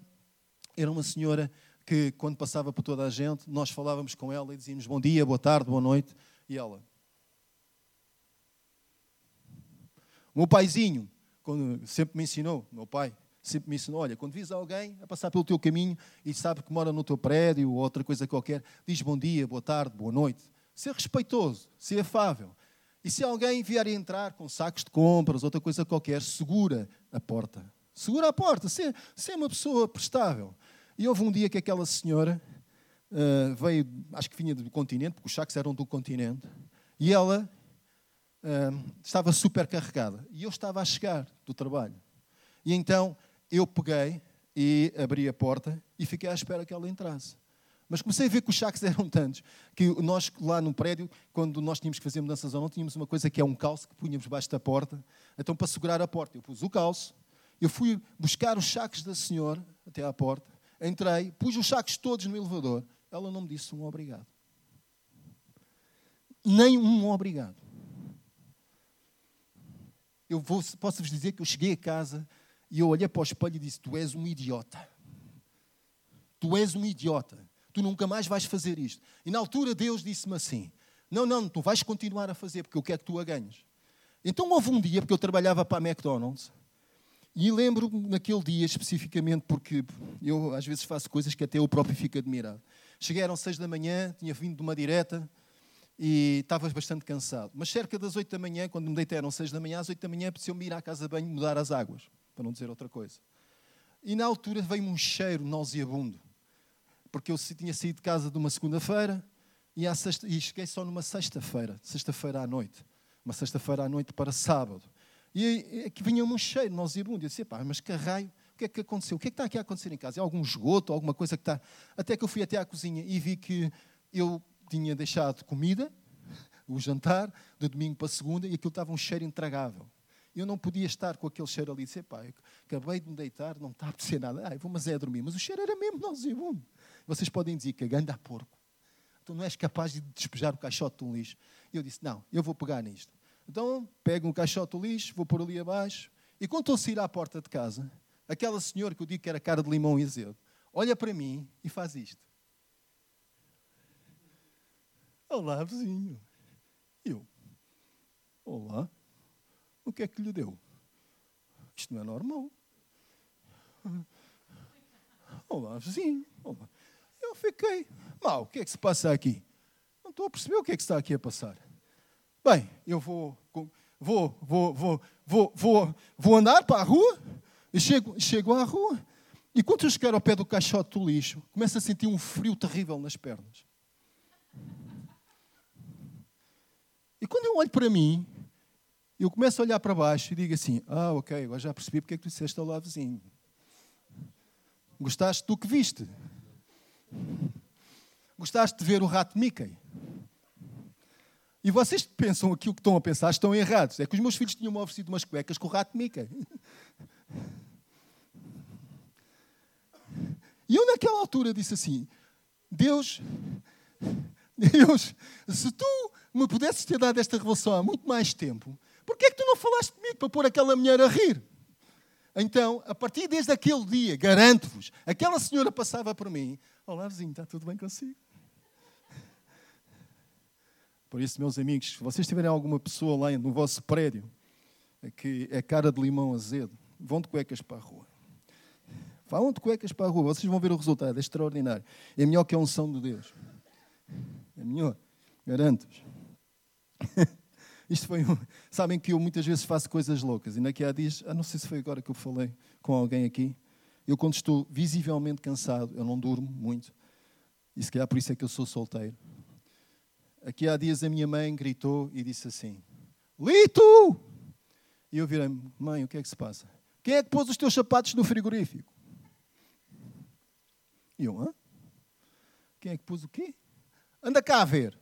era uma senhora que, quando passava por toda a gente, nós falávamos com ela e dizíamos bom dia, boa tarde, boa noite. E ela. O meu paizinho, quando sempre me ensinou, meu pai, sempre me ensinou: olha, quando vis alguém a passar pelo teu caminho e sabe que mora no teu prédio ou outra coisa qualquer, diz bom dia, boa tarde, boa noite. Ser respeitoso, ser afável. E se alguém vier entrar com sacos de compras, outra coisa qualquer, segura a porta. Segura a porta, ser, ser uma pessoa prestável. E houve um dia que aquela senhora uh, veio, acho que vinha do continente, porque os sacos eram do continente, e ela uh, estava super carregada. E eu estava a chegar do trabalho. E então eu peguei e abri a porta e fiquei à espera que ela entrasse. Mas comecei a ver que os sacos eram tantos que nós lá no prédio, quando nós tínhamos que fazer mudanças ou não, tínhamos uma coisa que é um calço que punhamos debaixo da porta. Então, para segurar a porta, eu pus o calço, eu fui buscar os sacos da senhora até à porta, entrei, pus os sacos todos no elevador. Ela não me disse um obrigado. Nem um obrigado. Eu vou, posso vos dizer que eu cheguei a casa e eu olhei para o espelho e disse: Tu és um idiota. Tu és um idiota. Tu nunca mais vais fazer isto. E na altura Deus disse-me assim: Não, não, tu vais continuar a fazer porque eu quero que tu a ganhes. Então houve um dia, porque eu trabalhava para a McDonald's, e lembro-me naquele dia especificamente, porque eu às vezes faço coisas que até eu próprio fico admirado. Cheguei, eram seis da manhã, tinha vindo de uma direta e estava bastante cansado. Mas cerca das oito da manhã, quando me deitei, eram seis da manhã, às oito da manhã, precisou-me ir à casa de banho mudar as águas, para não dizer outra coisa. E na altura veio-me um cheiro nauseabundo, porque eu tinha saído de casa de uma segunda-feira e, e cheguei só numa sexta-feira, sexta-feira à noite. Uma sexta-feira à noite para sábado. E aqui vinha um cheiro nauseabundo. Eu disse, pá, mas que raio, o que é que aconteceu? O que é que está aqui a acontecer em casa? É algum esgoto, alguma coisa que está... Até que eu fui até à cozinha e vi que eu tinha deixado comida, o jantar, de domingo para segunda, e aquilo estava um cheiro intragável. Eu não podia estar com aquele cheiro ali e dizer, pá, acabei de me deitar, não está a acontecer nada. Ah, vou, mas é a dormir. Mas o cheiro era mesmo nauseabundo. Vocês podem dizer que a a porco. Tu não és capaz de despejar o caixote de um lixo. Eu disse, não, eu vou pegar nisto. Então, pego um caixote de lixo, vou pôr ali abaixo, e quando estou a sair à porta de casa, aquela senhora que eu digo que era cara de limão e azedo, olha para mim e faz isto. Olá, vizinho. Eu. Olá. O que é que lhe deu? Isto não é normal. Olá, vizinho. Olá. Eu fiquei. Mal, o que é que se passa aqui? Não estou a perceber o que é que está aqui a passar. Bem, eu vou, vou, vou, vou, vou, vou, vou andar para a rua, e chego, chego à rua, e quando eu chegar ao pé do caixote do lixo, começo a sentir um frio terrível nas pernas. E quando eu olho para mim, eu começo a olhar para baixo e digo assim: Ah, ok, agora já percebi porque é que tu disseste ao lado vizinho. Gostaste do que viste? Gostaste de ver o rato Mickey? E vocês pensam aquilo que estão a pensar estão errados. É que os meus filhos tinham-me oferecido umas cuecas com o rato Mickey. E eu naquela altura disse assim, Deus, Deus, se tu me pudesses ter dado esta revelação há muito mais tempo, por que é que tu não falaste comigo para pôr aquela mulher a rir? Então, a partir desde aquele dia, garanto-vos, aquela senhora passava por mim, olá vizinho, está tudo bem consigo? Por isso, meus amigos, se vocês tiverem alguma pessoa lá no vosso prédio que é cara de limão azedo, vão de cuecas para a rua. Vão de cuecas para a rua, vocês vão ver o resultado, é extraordinário. É melhor que a unção de Deus. É melhor, garanto-vos. Isto foi um... Sabem que eu muitas vezes faço coisas loucas. E naquele dias, ah, não sei se foi agora que eu falei com alguém aqui. Eu, quando estou visivelmente cansado, eu não durmo muito. E se calhar por isso é que eu sou solteiro. Aqui há dias a minha mãe gritou e disse assim: Lito! E eu virei mãe, o que é que se passa? Quem é que pôs os teus sapatos no frigorífico? E eu, hã? Quem é que pôs o quê? Anda cá a ver.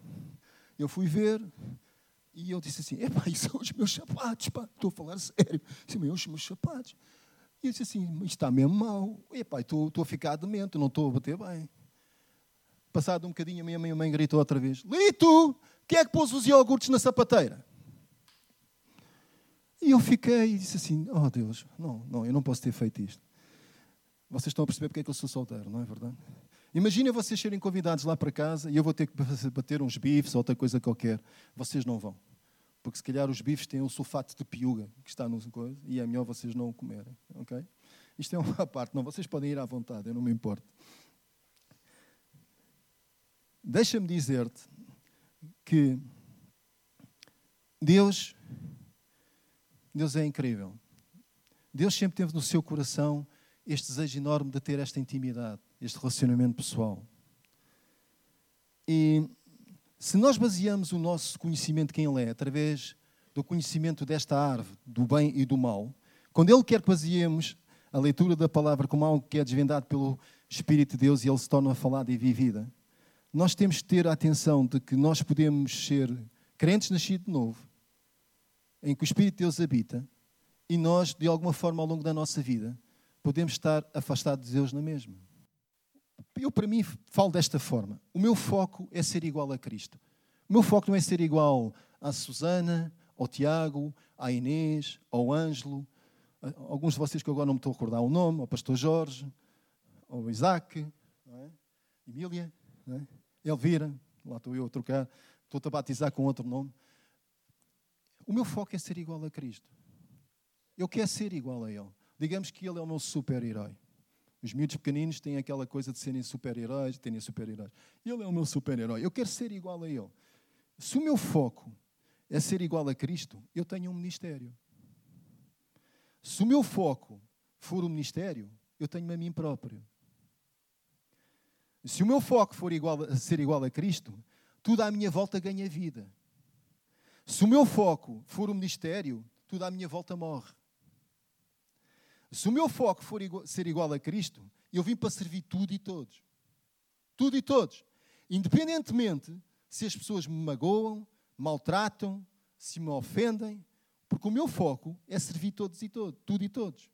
Eu fui ver e eu disse assim: Epá, isso são os meus sapatos, pá. Estou a falar sério. Disse, os meus sapatos. E eu disse assim: Isto está mesmo mal. Epá, estou, estou a ficar demente, não estou a bater bem. Passado um bocadinho, a minha mãe, a mãe gritou outra vez: Lito, quem é que pôs os iogurtes na sapateira? E eu fiquei e disse assim: Oh Deus, não, não, eu não posso ter feito isto. Vocês estão a perceber porque é que eu sou solteiro, não é verdade? Imaginem vocês serem convidados lá para casa e eu vou ter que bater uns bifes ou outra coisa qualquer. Vocês não vão. Porque se calhar os bifes têm um sulfato de piuga que está no coisa e é melhor vocês não o comerem. Ok? Isto é uma parte. Não, vocês podem ir à vontade, eu não me importo. Deixa-me dizer-te que Deus, Deus é incrível. Deus sempre teve no seu coração este desejo enorme de ter esta intimidade este relacionamento pessoal. E se nós baseamos o nosso conhecimento de quem Ele é através do conhecimento desta árvore, do bem e do mal, quando Ele quer que baseemos a leitura da palavra como algo que é desvendado pelo Espírito de Deus e Ele se torna falada e vivida, nós temos que ter a atenção de que nós podemos ser crentes nascidos de novo, em que o Espírito de Deus habita, e nós, de alguma forma, ao longo da nossa vida, podemos estar afastados de Deus na mesma eu, para mim, falo desta forma. O meu foco é ser igual a Cristo. O meu foco não é ser igual à Susana, ao Tiago, à Inês, ao Ângelo, alguns de vocês que agora não me estou a recordar o nome, ao Pastor Jorge, ao Isaac, é? Emília, é? Elvira, lá estou eu a trocar, estou-te a batizar com outro nome. O meu foco é ser igual a Cristo. Eu quero ser igual a Ele. Digamos que Ele é o meu super-herói. Os miúdos pequeninos têm aquela coisa de serem super-heróis, terem super-heróis. Ele é o meu super-herói. Eu quero ser igual a ele. Se o meu foco é ser igual a Cristo, eu tenho um ministério. Se o meu foco for o ministério, eu tenho a mim próprio. Se o meu foco for igual ser igual a Cristo, tudo à minha volta ganha vida. Se o meu foco for o ministério, tudo à minha volta morre. Se o meu foco for igual, ser igual a Cristo, eu vim para servir tudo e todos. Tudo e todos. Independentemente se as pessoas me magoam, maltratam, se me ofendem, porque o meu foco é servir todos e todos, tudo e todos.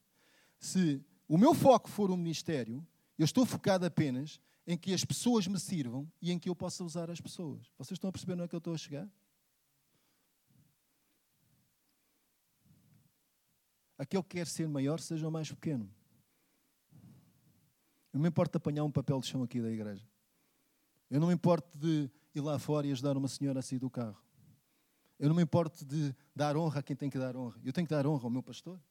Se o meu foco for o ministério, eu estou focado apenas em que as pessoas me sirvam e em que eu possa usar as pessoas. Vocês estão a perceber onde é que eu estou a chegar? aquele que quer ser maior seja o mais pequeno. Eu não me importo de apanhar um papel de chão aqui da igreja. Eu não me importo de ir lá fora e ajudar uma senhora a sair do carro. Eu não me importo de dar honra a quem tem que dar honra. Eu tenho que dar honra ao meu pastor.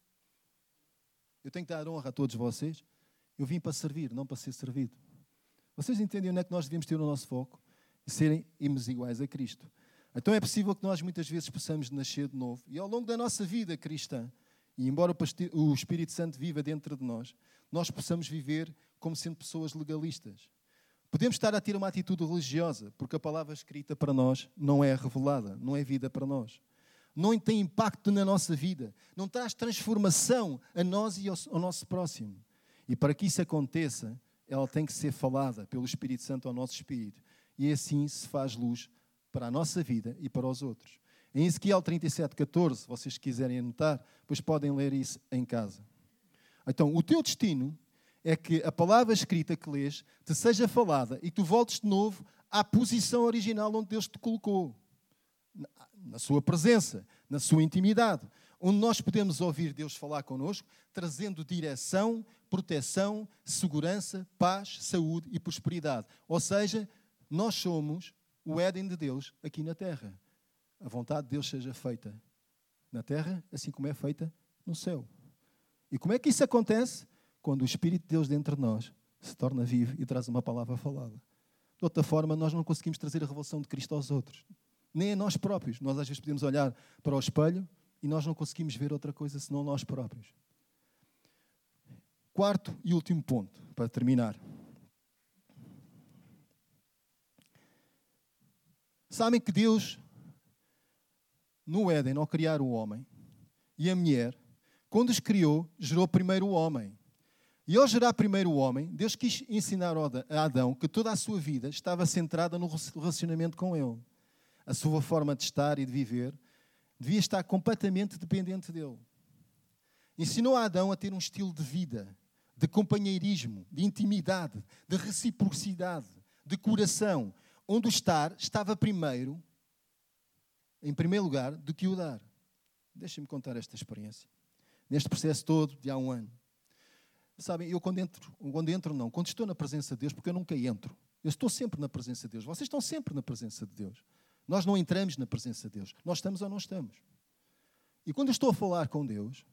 Eu tenho que dar honra a todos vocês. Eu vim para servir, não para ser servido. Vocês entendem onde é que nós devemos ter o nosso foco? Serem irmos iguais a Cristo. Então é possível que nós muitas vezes possamos nascer de novo. E ao longo da nossa vida cristã, e embora o Espírito Santo viva dentro de nós, nós possamos viver como sendo pessoas legalistas. Podemos estar a ter uma atitude religiosa, porque a palavra escrita para nós não é revelada, não é vida para nós. Não tem impacto na nossa vida, não traz transformação a nós e ao nosso próximo. E para que isso aconteça, ela tem que ser falada pelo Espírito Santo ao nosso espírito. E assim se faz luz para a nossa vida e para os outros. Em Ezequiel 37, 14, se vocês quiserem anotar, depois podem ler isso em casa. Então, o teu destino é que a palavra escrita que lês te seja falada e que tu voltes de novo à posição original onde Deus te colocou. Na sua presença, na sua intimidade, onde nós podemos ouvir Deus falar connosco, trazendo direção, proteção, segurança, paz, saúde e prosperidade. Ou seja, nós somos o Éden de Deus aqui na terra a vontade de Deus seja feita na terra, assim como é feita no céu. E como é que isso acontece? Quando o Espírito de Deus dentro de nós se torna vivo e traz uma palavra falada. De outra forma, nós não conseguimos trazer a revelação de Cristo aos outros. Nem a nós próprios. Nós às vezes podemos olhar para o espelho e nós não conseguimos ver outra coisa senão nós próprios. Quarto e último ponto, para terminar. Sabem que Deus, no Éden, ao criar o homem e a mulher, quando os criou, gerou primeiro o homem. E ao gerar primeiro o homem, Deus quis ensinar a Adão que toda a sua vida estava centrada no relacionamento com Ele. A sua forma de estar e de viver devia estar completamente dependente dele. Ensinou a Adão a ter um estilo de vida, de companheirismo, de intimidade, de reciprocidade, de coração, onde o estar estava primeiro, em primeiro lugar, do que o dar. Deixem-me contar esta experiência. Neste processo todo, de há um ano. Sabem, eu quando entro, quando entro não, quando estou na presença de Deus, porque eu nunca entro. Eu estou sempre na presença de Deus. Vocês estão sempre na presença de Deus. Nós não entramos na presença de Deus. Nós estamos ou não estamos. E quando eu estou a falar com Deus,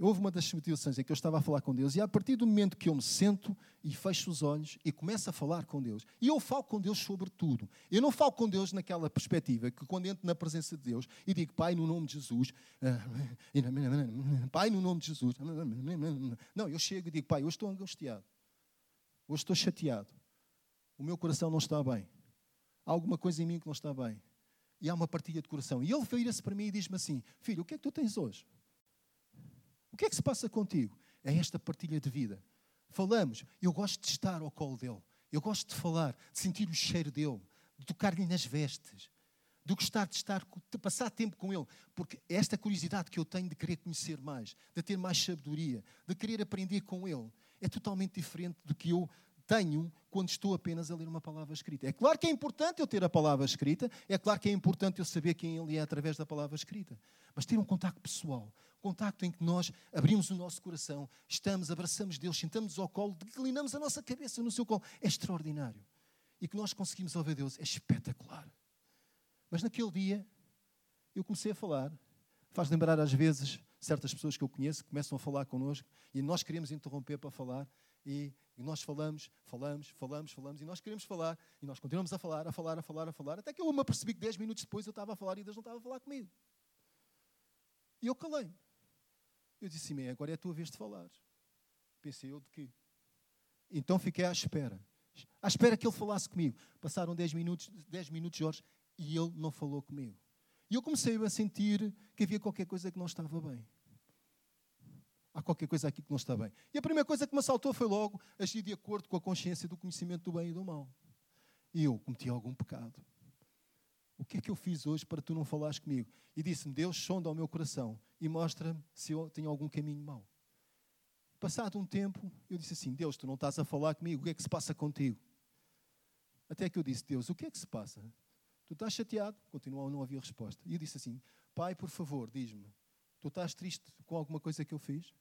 houve uma das situações em que eu estava a falar com Deus, e a partir do momento que eu me sento e fecho os olhos e começo a falar com Deus, e eu falo com Deus sobre tudo. Eu não falo com Deus naquela perspectiva que quando entro na presença de Deus e digo, Pai, no nome de Jesus, Pai, no nome de Jesus. Não, eu chego e digo, Pai, hoje estou angustiado, hoje estou chateado, o meu coração não está bem há alguma coisa em mim que não está bem. E há uma partilha de coração. E ele vira-se para mim e diz-me assim: Filho, o que é que tu tens hoje? O que é que se passa contigo? É esta partilha de vida. Falamos, eu gosto de estar ao colo dele. Eu gosto de falar, de sentir o cheiro dele, de tocar-lhe nas vestes, de gostar de estar, de passar tempo com ele, porque esta curiosidade que eu tenho de querer conhecer mais, de ter mais sabedoria, de querer aprender com ele, é totalmente diferente do que eu tenho quando estou apenas a ler uma palavra escrita. É claro que é importante eu ter a palavra escrita, é claro que é importante eu saber quem ele é através da palavra escrita, mas ter um contacto pessoal, um contacto em que nós abrimos o nosso coração, estamos, abraçamos Deus, sentamos ao colo, declinamos a nossa cabeça no seu colo, é extraordinário. E que nós conseguimos ouvir Deus, é espetacular. Mas naquele dia, eu comecei a falar, faz lembrar às vezes certas pessoas que eu conheço começam a falar connosco e nós queremos interromper para falar e, e, nós falamos, falamos, falamos, falamos, e nós queremos falar, e nós continuamos a falar, a falar, a falar, a falar, até que eu me apercebi que 10 minutos depois eu estava a falar e Deus não estava a falar comigo. E eu calei-me. Eu disse assim, agora é a tua vez de falar. Pensei eu de quê? Então fiquei à espera. À espera que ele falasse comigo. Passaram 10 minutos, 10 minutos, Jorge, e ele não falou comigo. E eu comecei a sentir que havia qualquer coisa que não estava bem há qualquer coisa aqui que não está bem. E a primeira coisa que me assaltou foi logo agir de acordo com a consciência do conhecimento do bem e do mal. E eu cometi algum pecado. O que é que eu fiz hoje para tu não falares comigo? E disse-me, Deus sonda ao meu coração e mostra-me se eu tenho algum caminho mau. Passado um tempo, eu disse assim, Deus, tu não estás a falar comigo, o que é que se passa contigo? Até que eu disse, Deus, o que é que se passa? Tu estás chateado? Continuou, não havia resposta. E eu disse assim, Pai, por favor, diz-me, tu estás triste com alguma coisa que eu fiz?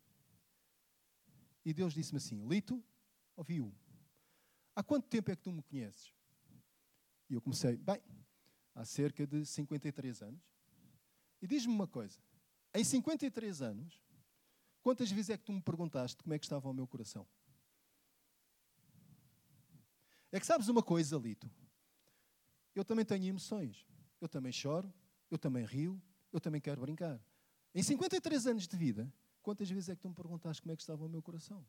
E Deus disse-me assim: Lito, ouviu. Há quanto tempo é que tu me conheces? E eu comecei, bem, há cerca de 53 anos. E diz-me uma coisa: em 53 anos, quantas vezes é que tu me perguntaste como é que estava o meu coração? É que sabes uma coisa, Lito? Eu também tenho emoções. Eu também choro, eu também rio, eu também quero brincar. Em 53 anos de vida, Quantas vezes é que tu me perguntaste como é que estava o meu coração?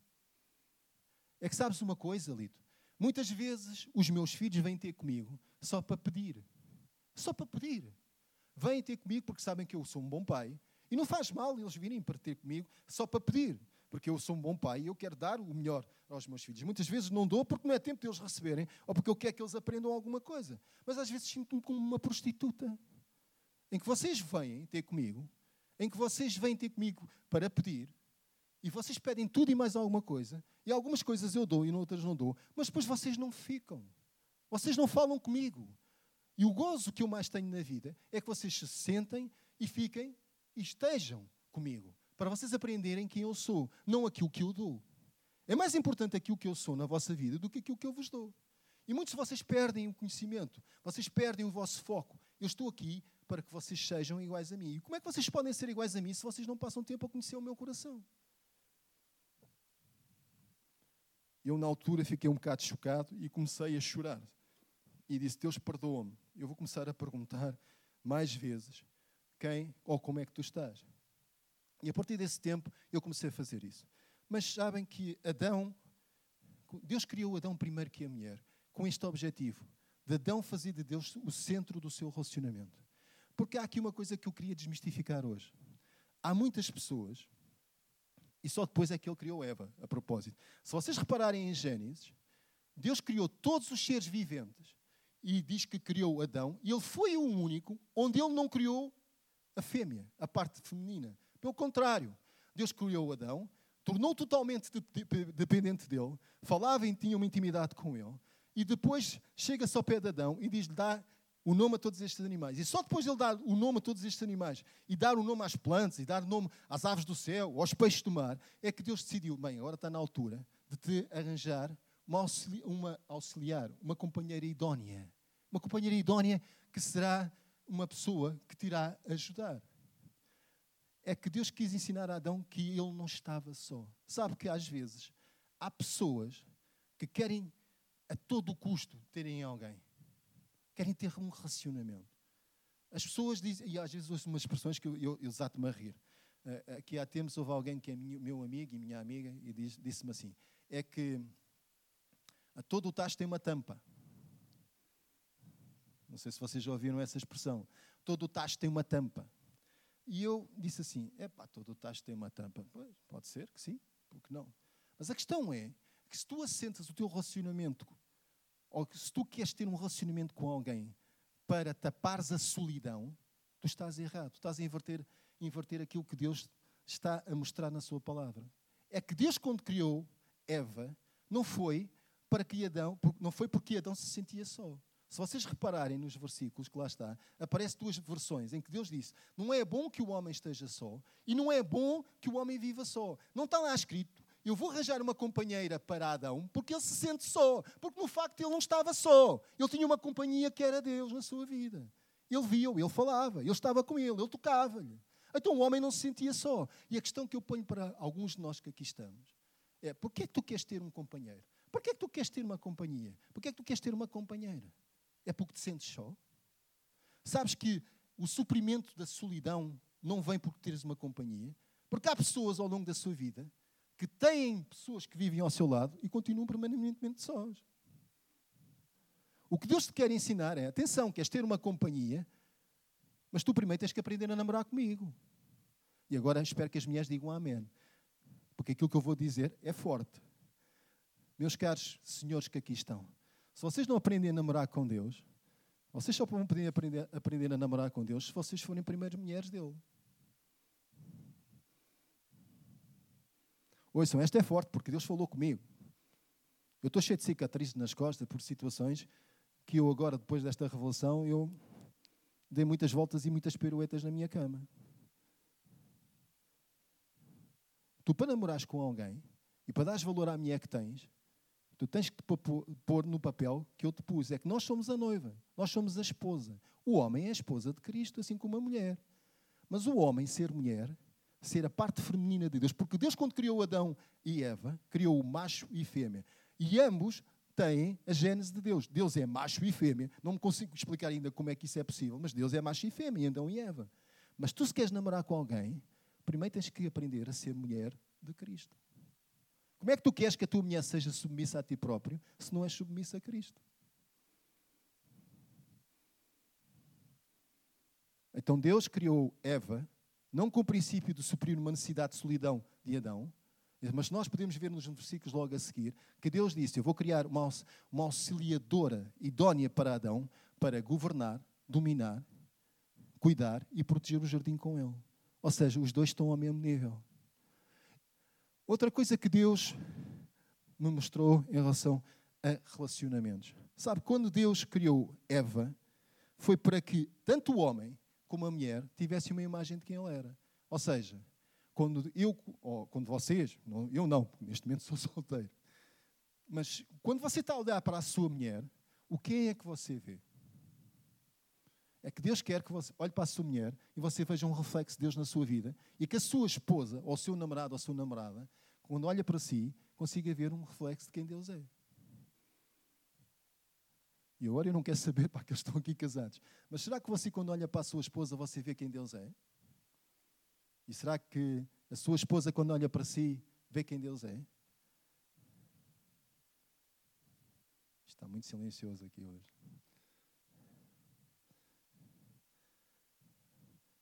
É que sabes uma coisa, Lito? Muitas vezes os meus filhos vêm ter comigo só para pedir. Só para pedir. Vêm ter comigo porque sabem que eu sou um bom pai. E não faz mal eles virem para ter comigo só para pedir. Porque eu sou um bom pai e eu quero dar o melhor aos meus filhos. Muitas vezes não dou porque não é tempo de eles receberem ou porque eu quero que eles aprendam alguma coisa. Mas às vezes sinto-me como uma prostituta. Em que vocês vêm ter comigo em que vocês vêm ter comigo para pedir e vocês pedem tudo e mais alguma coisa, e algumas coisas eu dou e outras não dou, mas depois vocês não ficam. Vocês não falam comigo. E o gozo que eu mais tenho na vida é que vocês se sentem e fiquem e estejam comigo, para vocês aprenderem quem eu sou, não aquilo que eu dou. É mais importante aquilo que eu sou na vossa vida do que aquilo que eu vos dou. E muitos de vocês perdem o conhecimento, vocês perdem o vosso foco. Eu estou aqui para que vocês sejam iguais a mim. E como é que vocês podem ser iguais a mim se vocês não passam tempo a conhecer o meu coração? Eu, na altura, fiquei um bocado chocado e comecei a chorar. e disse: Deus perdoa-me. Eu vou começar a perguntar mais vezes quem ou como é que tu estás. E a partir desse tempo eu comecei a fazer isso. Mas sabem que Adão, Deus criou Adão primeiro que a mulher, com este objetivo, de Adão fazer de Deus o centro do seu relacionamento. Porque há aqui uma coisa que eu queria desmistificar hoje. Há muitas pessoas, e só depois é que ele criou Eva, a propósito. Se vocês repararem em Gênesis, Deus criou todos os seres viventes e diz que criou Adão, e ele foi o único onde ele não criou a fêmea, a parte feminina. Pelo contrário, Deus criou Adão, tornou totalmente dependente dele, falava e tinha uma intimidade com ele, e depois chega-se ao pé de Adão e diz-lhe: dá o nome a todos estes animais. E só depois de ele dar o nome a todos estes animais e dar o nome às plantas e dar o nome às aves do céu, aos peixes do mar, é que Deus decidiu: bem, agora está na altura de te arranjar uma, uma auxiliar, uma companheira idónea. Uma companheira idónea que será uma pessoa que te irá ajudar. É que Deus quis ensinar a Adão que ele não estava só. Sabe que às vezes há pessoas que querem a todo custo terem alguém. Querem ter um relacionamento. As pessoas dizem, e às vezes ouço umas expressões que eu, eu, eu me a rir. Uh, aqui há tempos houve alguém que é meu amigo e minha amiga e disse-me assim: é que todo o tacho tem uma tampa. Não sei se vocês já ouviram essa expressão. Todo o tacho tem uma tampa. E eu disse assim: é pá, todo o tacho tem uma tampa. Pois, pode ser que sim, porque não? Mas a questão é que se tu assentas o teu relacionamento, ou se tu queres ter um relacionamento com alguém para tapares a solidão, tu estás errado. Tu estás a inverter, inverter aquilo que Deus está a mostrar na sua palavra. É que Deus, quando criou Eva, não foi para que Adão, não foi porque Adão se sentia só. Se vocês repararem nos versículos que lá está, aparecem duas versões em que Deus disse: Não é bom que o homem esteja só e não é bom que o homem viva só. Não está lá escrito: Eu vou arranjar uma companheira para Adão porque ele se sente só. Porque no facto ele não estava só. Ele tinha uma companhia que era Deus na sua vida. Ele via-o, ele falava, ele estava com ele, ele tocava-lhe. Então o homem não se sentia só. E a questão que eu ponho para alguns de nós que aqui estamos é: porquê é que tu queres ter um companheiro? Porquê é que tu queres ter uma companhia? Porquê é que tu queres ter uma companheira? É porque te sentes só? Sabes que o suprimento da solidão não vem porque teres uma companhia? Porque há pessoas ao longo da sua vida que têm pessoas que vivem ao seu lado e continuam permanentemente sós. O que Deus te quer ensinar é: atenção, queres ter uma companhia, mas tu primeiro tens que aprender a namorar comigo. E agora espero que as mulheres digam amém. Porque aquilo que eu vou dizer é forte. Meus caros senhores que aqui estão, se vocês não aprendem a namorar com Deus, vocês só vão poder aprender, aprender a namorar com Deus se vocês forem primeiras mulheres dele. Ouçam, esta é forte porque Deus falou comigo. Eu estou cheio de cicatrizes nas costas por situações que eu agora, depois desta revelação, eu dei muitas voltas e muitas piruetas na minha cama. Tu, para namorares com alguém e para dares valor à mulher que tens, Tu tens que pôr no papel que eu te pus. É que nós somos a noiva, nós somos a esposa. O homem é a esposa de Cristo, assim como a mulher. Mas o homem ser mulher, ser a parte feminina de Deus, porque Deus, quando criou Adão e Eva, criou o macho e fêmea. E ambos têm a gênese de Deus. Deus é macho e fêmea. Não me consigo explicar ainda como é que isso é possível, mas Deus é macho e fêmea, Adão e Eva. Mas tu, se queres namorar com alguém, primeiro tens que aprender a ser mulher de Cristo. Como é que tu queres que a tua mulher seja submissa a ti próprio se não és submissa a Cristo? Então Deus criou Eva, não com o princípio de suprir uma necessidade de solidão de Adão, mas nós podemos ver nos versículos logo a seguir que Deus disse: Eu vou criar uma, uma auxiliadora idónea para Adão para governar, dominar, cuidar e proteger o jardim com ele. Ou seja, os dois estão ao mesmo nível. Outra coisa que Deus me mostrou em relação a relacionamentos. Sabe, quando Deus criou Eva, foi para que tanto o homem como a mulher tivessem uma imagem de quem ele era. Ou seja, quando eu, ou quando vocês, eu não, neste momento sou solteiro, mas quando você está a olhar para a sua mulher, o que é que você vê? É que Deus quer que você olhe para a sua mulher e você veja um reflexo de Deus na sua vida e que a sua esposa, ou o seu namorado, ou a sua namorada, quando olha para si, consiga ver um reflexo de quem Deus é. E agora eu não quero saber para que eles estão aqui casados. Mas será que você, quando olha para a sua esposa, você vê quem Deus é? E será que a sua esposa, quando olha para si, vê quem Deus é? Está muito silencioso aqui hoje.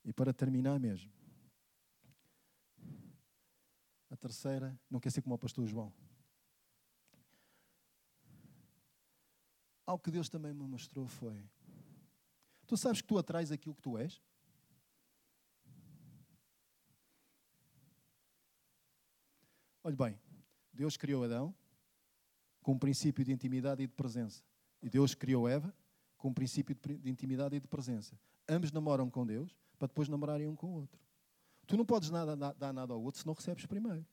E para terminar mesmo, a terceira, não quer ser como o pastor João. Algo que Deus também me mostrou foi: Tu sabes que tu atrás aquilo que tu és? Olhe bem, Deus criou Adão com um princípio de intimidade e de presença. E Deus criou Eva com um princípio de intimidade e de presença. Ambos namoram com Deus para depois namorarem um com o outro. Tu não podes nada, dar nada ao outro se não recebes primeiro.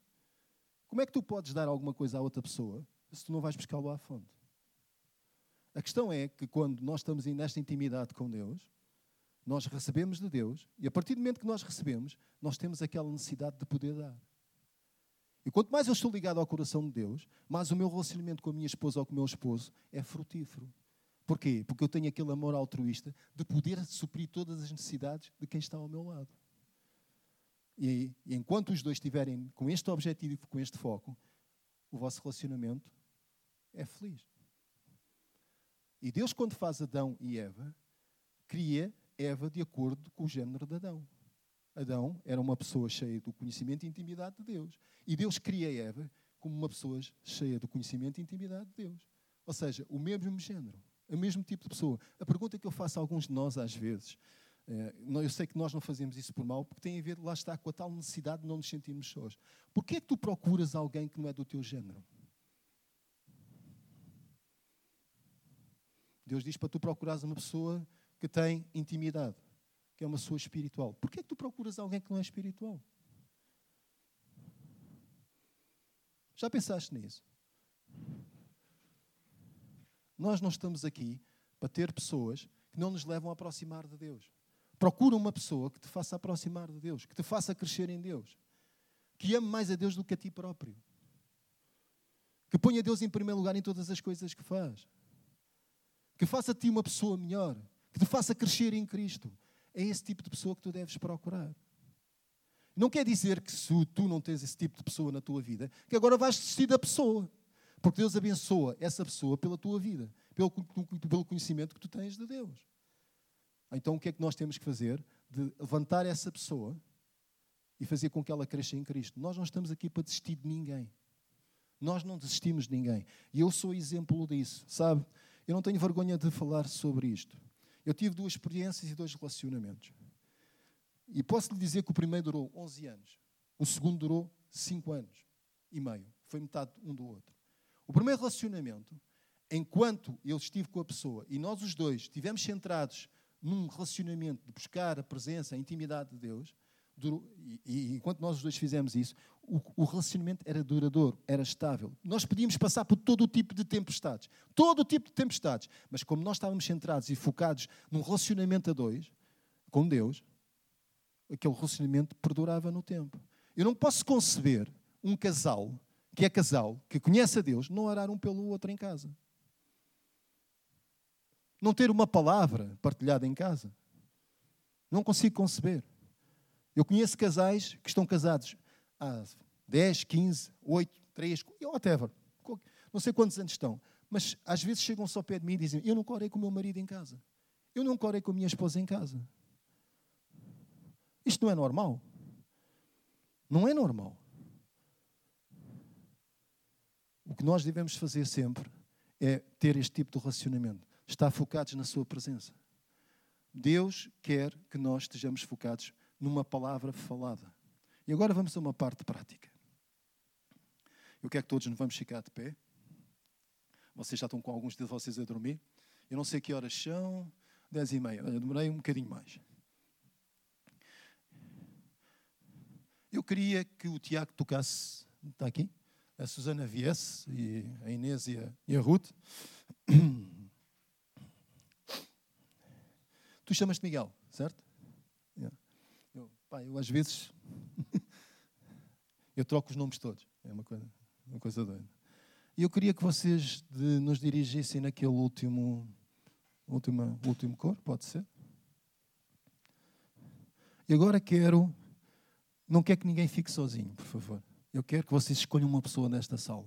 Como é que tu podes dar alguma coisa a outra pessoa se tu não vais buscá-lo à fonte? A questão é que quando nós estamos nesta intimidade com Deus, nós recebemos de Deus e a partir do momento que nós recebemos, nós temos aquela necessidade de poder dar. E quanto mais eu estou ligado ao coração de Deus, mais o meu relacionamento com a minha esposa ou com o meu esposo é frutífero. Porquê? Porque eu tenho aquele amor altruísta de poder suprir todas as necessidades de quem está ao meu lado. E, e enquanto os dois estiverem com este objetivo, com este foco, o vosso relacionamento é feliz. E Deus, quando faz Adão e Eva, cria Eva de acordo com o género de Adão. Adão era uma pessoa cheia do conhecimento e intimidade de Deus. E Deus cria Eva como uma pessoa cheia do conhecimento e intimidade de Deus. Ou seja, o mesmo género, o mesmo tipo de pessoa. A pergunta que eu faço a alguns de nós às vezes, é, eu sei que nós não fazemos isso por mal, porque tem a ver, lá está, com a tal necessidade de não nos sentirmos sós. Porquê é que tu procuras alguém que não é do teu género? Deus diz para tu procurares uma pessoa que tem intimidade que é uma pessoa espiritual. Por que é que tu procuras alguém que não é espiritual? Já pensaste nisso? Nós não estamos aqui para ter pessoas que não nos levam a aproximar de Deus. Procura uma pessoa que te faça aproximar de Deus, que te faça crescer em Deus, que ame mais a Deus do que a ti próprio, que ponha Deus em primeiro lugar em todas as coisas que faz, que faça de ti uma pessoa melhor, que te faça crescer em Cristo, é esse tipo de pessoa que tu deves procurar. Não quer dizer que se tu não tens esse tipo de pessoa na tua vida, que agora vais desistir da pessoa. Porque Deus abençoa essa pessoa pela tua vida, pelo, pelo conhecimento que tu tens de Deus. Então o que é que nós temos que fazer? De levantar essa pessoa e fazer com que ela cresça em Cristo. Nós não estamos aqui para desistir de ninguém. Nós não desistimos de ninguém. E eu sou exemplo disso, sabe? Eu não tenho vergonha de falar sobre isto. Eu tive duas experiências e dois relacionamentos. E posso lhe dizer que o primeiro durou 11 anos, o segundo durou 5 anos e meio. Foi metade um do outro. O primeiro relacionamento, enquanto eu estive com a pessoa e nós os dois estivemos centrados num relacionamento de buscar a presença, a intimidade de Deus, durou, e, e, enquanto nós os dois fizemos isso, o, o, relacionamento era duradouro, era estável. Nós podíamos passar por todo o tipo de tempestades, todo o tipo de tempestades, mas como nós estávamos centrados e focados num relacionamento a dois, com Deus, aquele relacionamento perdurava no tempo. Eu não posso conceber um casal que é casal, que conhece a Deus, não orar um pelo outro em casa. Não ter uma palavra partilhada em casa. Não consigo conceber. Eu conheço casais que estão casados há 10, 15, 8, 3, whatever. Não sei quantos anos estão. Mas às vezes chegam só ao pé de mim e dizem: Eu não corei com o meu marido em casa. Eu não corei com a minha esposa em casa. Isto não é normal. Não é normal. O que nós devemos fazer sempre é ter este tipo de relacionamento. Estar focados na Sua presença. Deus quer que nós estejamos focados numa palavra falada. E agora vamos a uma parte prática. Eu quero que todos nos vamos ficar de pé. Vocês já estão com alguns de vocês a dormir. Eu não sei que horas são. Dez e meia. Eu demorei um bocadinho mais. Eu queria que o Tiago tocasse. Está aqui? A Susana viesse, e a Inês e a, e a Ruth. Tu chamas-te Miguel, certo? Pá, eu às vezes eu troco os nomes todos. É uma coisa, uma coisa doida. E eu queria que vocês de, nos dirigissem naquele último Última, último cor, pode ser. E agora quero. Não quero que ninguém fique sozinho, por favor. Eu quero que vocês escolham uma pessoa nesta sala.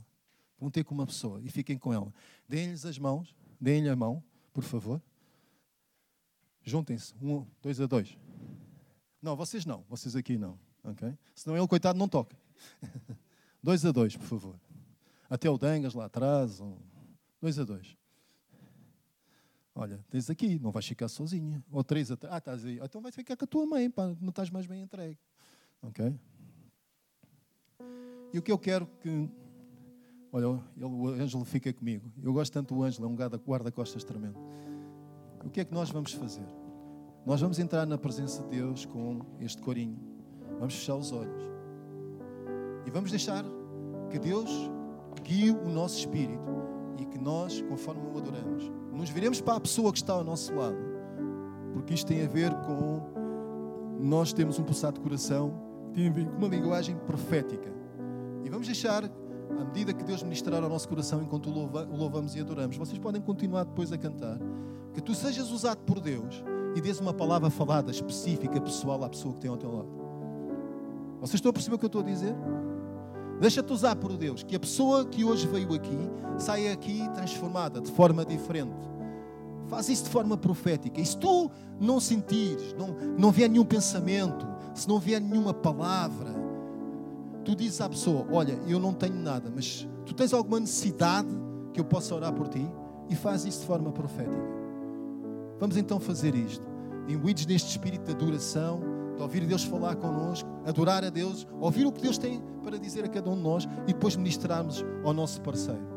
Vão ter com uma pessoa e fiquem com ela. Deem-lhes as mãos, deem-lhe a mão, por favor. Juntem-se, um, dois a dois. Não, vocês não, vocês aqui não. ok? Senão ele, coitado, não toca. dois a dois, por favor. Até o Dangas lá atrás. Um... Dois a dois. Olha, tens aqui, não vais ficar sozinha. Ou três a três. Ah, estás aí. Então vais ficar com a tua mãe, pá, não estás mais bem entregue. Ok? E o que eu quero que. Olha, ele, o Ângelo fica comigo. Eu gosto tanto do Ângelo, é um guarda-costas tremendo. O que é que nós vamos fazer? Nós vamos entrar na presença de Deus com este corinho. Vamos fechar os olhos. E vamos deixar que Deus guie o nosso espírito e que nós, conforme o adoramos, nos viremos para a pessoa que está ao nosso lado. Porque isto tem a ver com nós temos um pulsado de coração, tem a ver com uma linguagem profética. E vamos deixar, à medida que Deus ministrar ao nosso coração enquanto o louvamos e adoramos, vocês podem continuar depois a cantar, que tu sejas usado por Deus e dês uma palavra falada, específica, pessoal à pessoa que tem ao teu lado. Vocês estão a perceber o que eu estou a dizer? Deixa-te usar por Deus, que a pessoa que hoje veio aqui saia aqui transformada de forma diferente. Faz isso de forma profética. E se tu não sentires, não, não vier nenhum pensamento, se não vier nenhuma palavra, tu dizes à pessoa: Olha, eu não tenho nada, mas tu tens alguma necessidade que eu possa orar por ti? E faz isso de forma profética. Vamos então fazer isto. Imbuídos neste espírito de adoração de ouvir Deus falar connosco, adorar a Deus, ouvir o que Deus tem para dizer a cada um de nós e depois ministrarmos ao nosso parceiro.